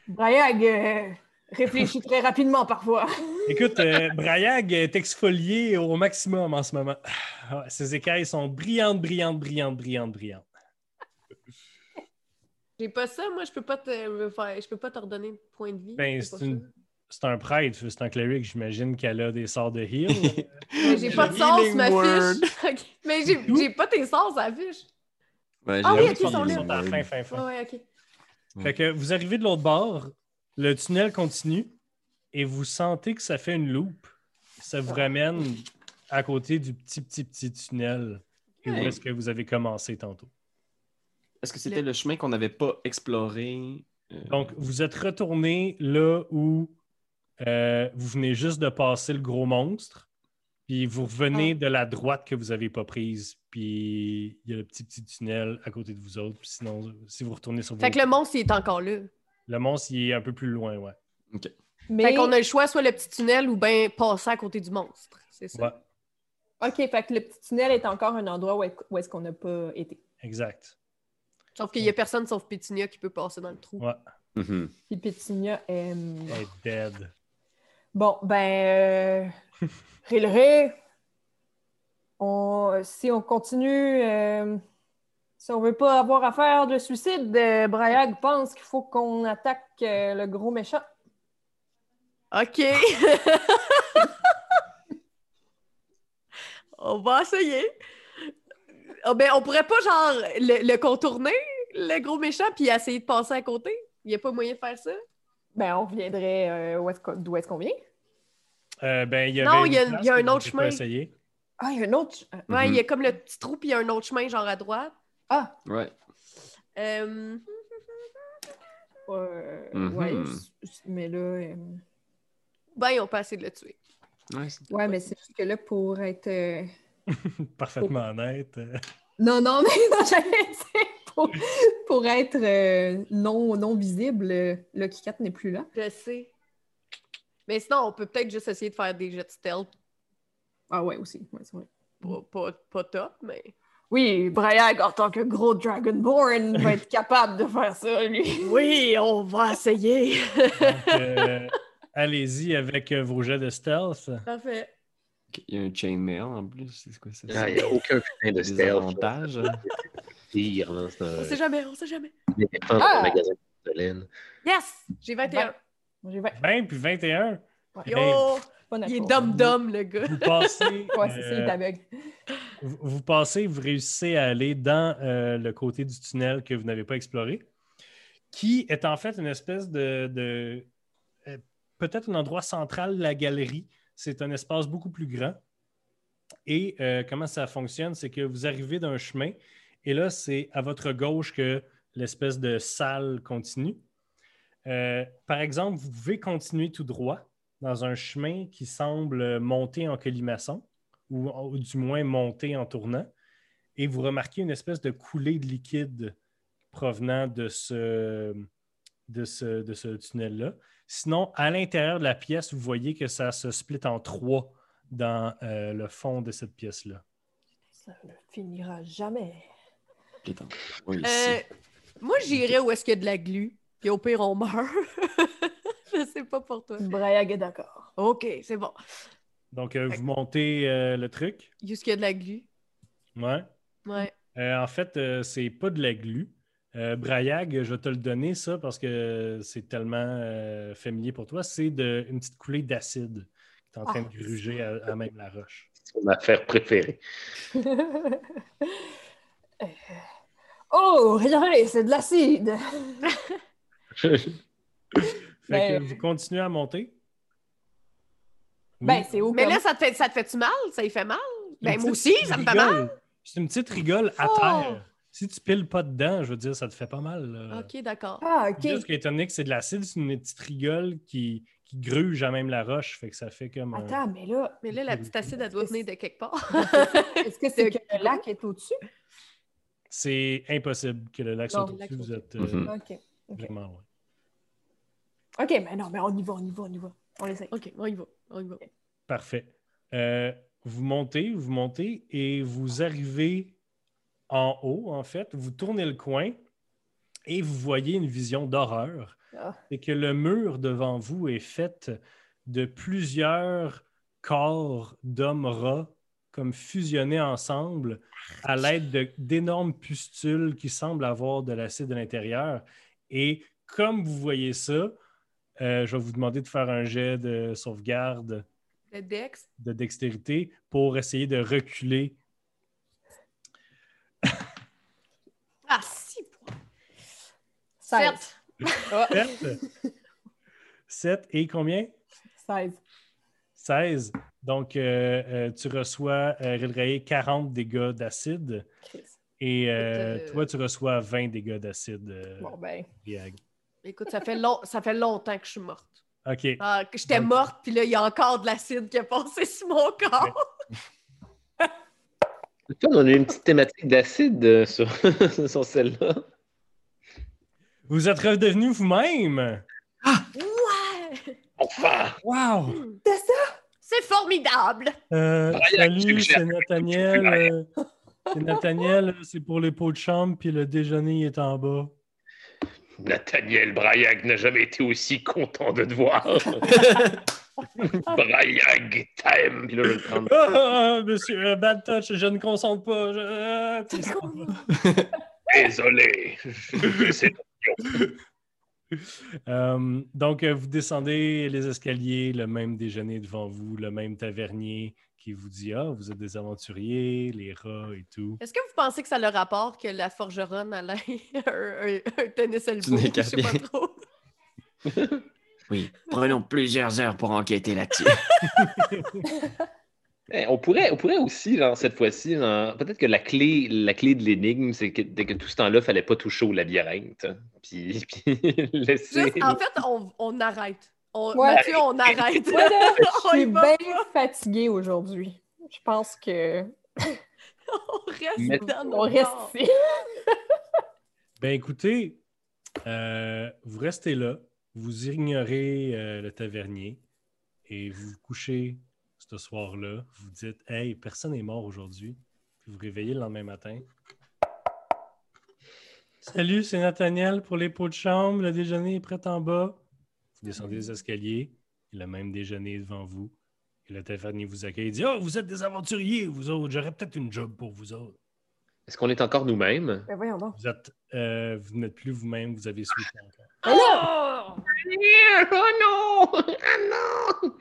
Brayag euh, réfléchit très rapidement parfois. Écoute, euh, Brayag est exfolié au maximum en ce moment. Ah, ses écailles sont brillantes, brillantes, brillantes, brillantes, brillantes. J'ai pas ça, moi, je peux pas te me faire- je peux pas te redonner de point de vie. Ben, c'est une- un prêtre, c'est un cleric, j'imagine qu'elle a des sorts de heal. Mais j'ai pas de sens, Healing ma fiche. Mais j'ai pas tes sens à la fiche. Ouais, Ah oui, ok, ils sont là. sont à la fin, fin, fin. Ouais, ouais, ok. Fait que vous arrivez de l'autre bord, le tunnel continue et vous sentez que ça fait une loupe. Ça vous ramène à côté du petit, petit, petit tunnel où Hey. est-ce que vous avez commencé tantôt. Est-ce que c'était le chemin qu'on n'avait pas exploré? Euh, Donc, vous êtes retourné là où euh, vous venez juste de passer le gros monstre, puis vous revenez de la droite que vous n'avez pas prise, puis il y a le petit petit tunnel à côté de vous autres. Puis sinon, si vous retournez sur vos... Fait que le monstre, il est encore là. Le monstre, il est un peu plus loin, ouais. Mais... Fait qu'on a le choix, soit le petit tunnel ou bien passer à côté du monstre. C'est ça. Ouais, OK, fait que le petit tunnel est encore un endroit où est- où est-ce qu'on n'a pas été. exact. Sauf qu'il y a personne sauf Pétunia qui peut passer dans le trou. Ouais, Mhm. Puis Pétunia est... elle est dead. Bon, ben... Euh... Rilré, on... si on continue... euh, Si on veut pas avoir affaire de suicide, euh, Brayag pense qu'il faut qu'on attaque euh, le gros méchant. OK. on va essayer. Ah ben, on pourrait pas, genre, le, le contourner, le gros méchant, puis essayer de passer à côté? Il n'y a pas moyen de faire ça? Ben, on reviendrait euh, où est-ce qu'on- d'où est-ce qu'on vient? Euh, ben, il y Non, il y a- y un autre chemin. essayé. Ah, il y a un autre... euh, Ouais, il y a comme le petit trou, puis il y a un autre chemin, genre à droite. Ah! Ouais. Euh, Euh, Mhm. Ouais, mais là... ben, on peut essayer de le tuer. Ouais, mais c'est juste que là, pour être... euh, Parfaitement honnête. euh, Non, non, mais non, j'allais dire, pour, pour être euh, non, non visible, euh, le Kikat n'est plus là. Je sais. Mais sinon, on peut peut-être juste essayer de faire des jets stealth. Ah ouais, aussi. Ouais, c'est vrai. Pas, pas, pas top, mais. Oui, Brayag, en tant que gros Dragonborn, va être capable de faire ça, lui. Oui, on va essayer. Donc, euh, allez-y avec euh, vos jets de stealth. Parfait. Il y a un chainmail en plus. C'est quoi ça? Ah, Il n'y a aucun putain de stealth. avantages. Pire, là. C'est On sait jamais, on sait jamais. Ah! un magasin de porcelaine. Yes! J'ai 21. J'ai 20. 20 puis 21. Yo! Pas Il est dum-dum, le gars. Vous passez, Ouais, c'est ça, il est euh, vous, vous passez, vous réussissez à aller dans euh, le côté du tunnel que vous n'avez pas exploré, qui est en fait une espèce de, de- peut-être un endroit central la galerie. C'est un espace beaucoup plus grand. Et euh, comment ça fonctionne, c'est que vous arrivez d'un chemin et là, c'est à votre gauche que l'espèce de salle continue. Euh, par exemple, vous pouvez continuer tout droit dans un chemin qui semble monter en colimaçon ou, du moins monter en tournant, et vous remarquez une espèce de coulée de liquide provenant de ce, de de ce tunnel-là. Sinon, à l'intérieur de la pièce, vous voyez que ça se split en trois dans euh, le fond de cette pièce-là. Ça ne finira jamais. Euh, moi, j'irais où est-ce qu'il y a de la glu. Puis au pire, on meurt. Je sais pas pour toi. Brayag est d'accord. OK, c'est bon. Donc, euh, vous montez euh, le truc. Où est-ce qu'il y a de la glu? Ouais. Ouais. Euh, en fait, euh, c'est pas de la glu. Euh, Brayag, je vais te le donner, ça, parce que c'est tellement euh, familier pour toi. C'est une petite coulée d'acide qui est en train Ah. de gruger à, à même la roche. C'est mon affaire préférée. Euh, oh, regardez, c'est de l'acide. Fait Ben- que vous continuez à monter? Ben, Oui. c'est où Mais là, ça te fait, ça te fait-tu mal? Ça y fait mal? Ben, moi aussi, ça me fait mal. C'est une petite rigole à Oh! terre. Si tu piles pas dedans, je veux dire, ça te fait pas mal. là. OK, d'accord. Ah, ok. Juste étant donné que c'est de l'acide, c'est une petite rigole qui, qui gruge à même la roche. Fait que ça fait comme. un- Attends, mais là, Mais là, la petite acide, elle doit venir de quelque part. est-ce que c'est que le lac est au-dessus? C'est impossible que le lac soit au-dessus. Vous êtes euh, Mhm. Ok. Ok, vraiment loin. Ok, mais non, mais on y va, on y va, on y va. On essaie. OK, on y va. On y va. Parfait. Euh, vous montez, vous montez et vous arrivez en haut, en fait. Vous tournez le coin et vous voyez une vision d'horreur. Ah. C'est que le mur devant vous est fait de plusieurs corps d'hommes rats comme fusionnés ensemble à l'aide de- d'énormes pustules qui semblent avoir de l'acide à l'intérieur. Et comme vous voyez ça, euh, je vais vous demander de faire un jet de sauvegarde Le Dex. de dextérité pour essayer de reculer. 16. 7. 7 et combien? 16. 16. Donc, euh, euh, tu reçois, euh, 40 dégâts d'acide. Et euh, toi, tu reçois 20 dégâts d'acide. bon, ben. Écoute, ça fait, long... ça fait longtemps que je suis morte. OK. Ah, j'étais morte, puis là, il y a encore de l'acide qui est passé sur mon corps. On a une petite thématique d'acide sur, sur celle-là. Vous êtes redevenu vous-même. Ouais! Enfin! Wow! C'est formidable! Euh, salut, c'est Nathaniel. euh, c'est Nathaniel, c'est pour les pots de chambre, puis le déjeuner est en bas. Nathaniel Brayag n'a jamais été aussi content de te voir. Brayag t'aime. Puis là, je vais le prendre. Ah, monsieur, euh, bad touch, je ne consente pas. je- ah. Désolé. C'est Euh, donc, euh, vous descendez les escaliers, le même déjeuner devant vous, le même tavernier qui vous dit Ah, vous êtes des aventuriers, les rats et tout. Est-ce que vous pensez que ça a le rapport que la forgeronne a un, un, un tennis elbow? Je sais pas trop. Oui, prenons plusieurs heures pour enquêter là-dessus. Eh, on, pourrait, on pourrait aussi, genre, cette fois-ci, peut-être que la clé, la clé de l'énigme, c'est que, tout ce temps-là, il fallait pas toucher au labyrinthe. hein. Puis, puis laisser. Juste, en fait, on, on arrête. On, Ouais. Mathieu, on arrête. Je suis bien fatiguée aujourd'hui. Je pense que On reste Mais- dans nos on reste ici. Ben écoutez, euh, vous restez là, vous ignorez euh, le tavernier et vous vous couchez ce soir-là. Vous dites Hey, personne n'est mort aujourd'hui. Puis vous réveillez le lendemain matin. Salut, c'est Nathaniel pour les pots de chambre. Le déjeuner est prêt en bas. Vous descendez les escaliers. Il a même déjeuner devant vous. Et le téléphone vous accueille et dit Oh, vous êtes des aventuriers, vous autres. J'aurais peut-être une job pour vous autres. Est-ce qu'on est encore nous-mêmes? Ben voyons donc. Vous êtes, euh, vous n'êtes plus vous-même, vous avez switché encore. Oh! Oh non! Ah non!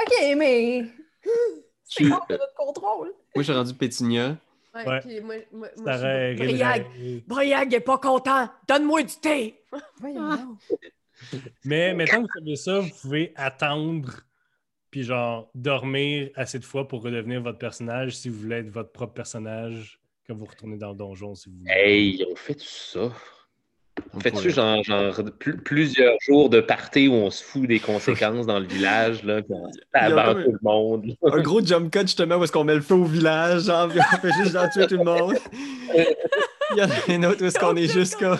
OK, mais c'est Tu- hors de notre contrôle. Moi, je suis rendu Pétunia. Ouais, Ouais. puis moi, moi, moi, je suis Briag. Briag est pas content. Donne-moi du thé. Donc. Mais maintenant que vous savez ça, vous pouvez attendre puis genre dormir assez de fois pour redevenir votre personnage si vous voulez être votre propre personnage quand vous retournez dans le donjon si vous voulez. Hey, on fait ça. On fait-tu genre, genre pl- plusieurs jours de party où on se fout des conséquences dans le village, là, comme- tout le monde. Un gros jump cut, justement, où est-ce qu'on met le feu au village, genre, on fait juste genre tuer tout le monde. Il y en a un autre où est-ce qu'on est juste comme...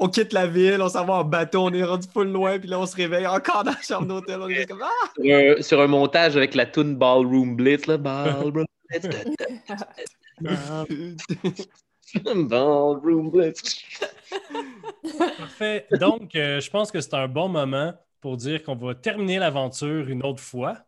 On quitte la ville, on s'en va en bateau, on est rendu full loin, puis là, on se réveille encore dans la chambre d'hôtel. On est comme... Ah! Sur un, sur un montage avec la tune Ballroom Blitz, là, Ballroom Blitz, Ballroom Blitz. Parfait. Donc, euh, je pense que c'est un bon moment pour dire qu'on va terminer l'aventure une autre fois.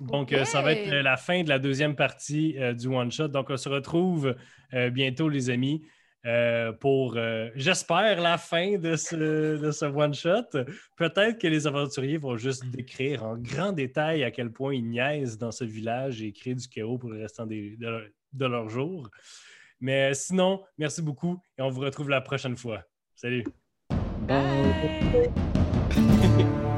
Donc, euh, ça va être euh, la fin de la deuxième partie euh, du one-shot. Donc, on se retrouve euh, bientôt, les amis, euh, pour, euh, j'espère, la fin de ce, de ce one-shot. Peut-être que les aventuriers vont juste décrire en grand détail à quel point ils niaisent dans ce village et créer du chaos pour le restant des- de, leur, de leur jour. Mais sinon, merci beaucoup et on vous retrouve la prochaine fois. Salut! Bye.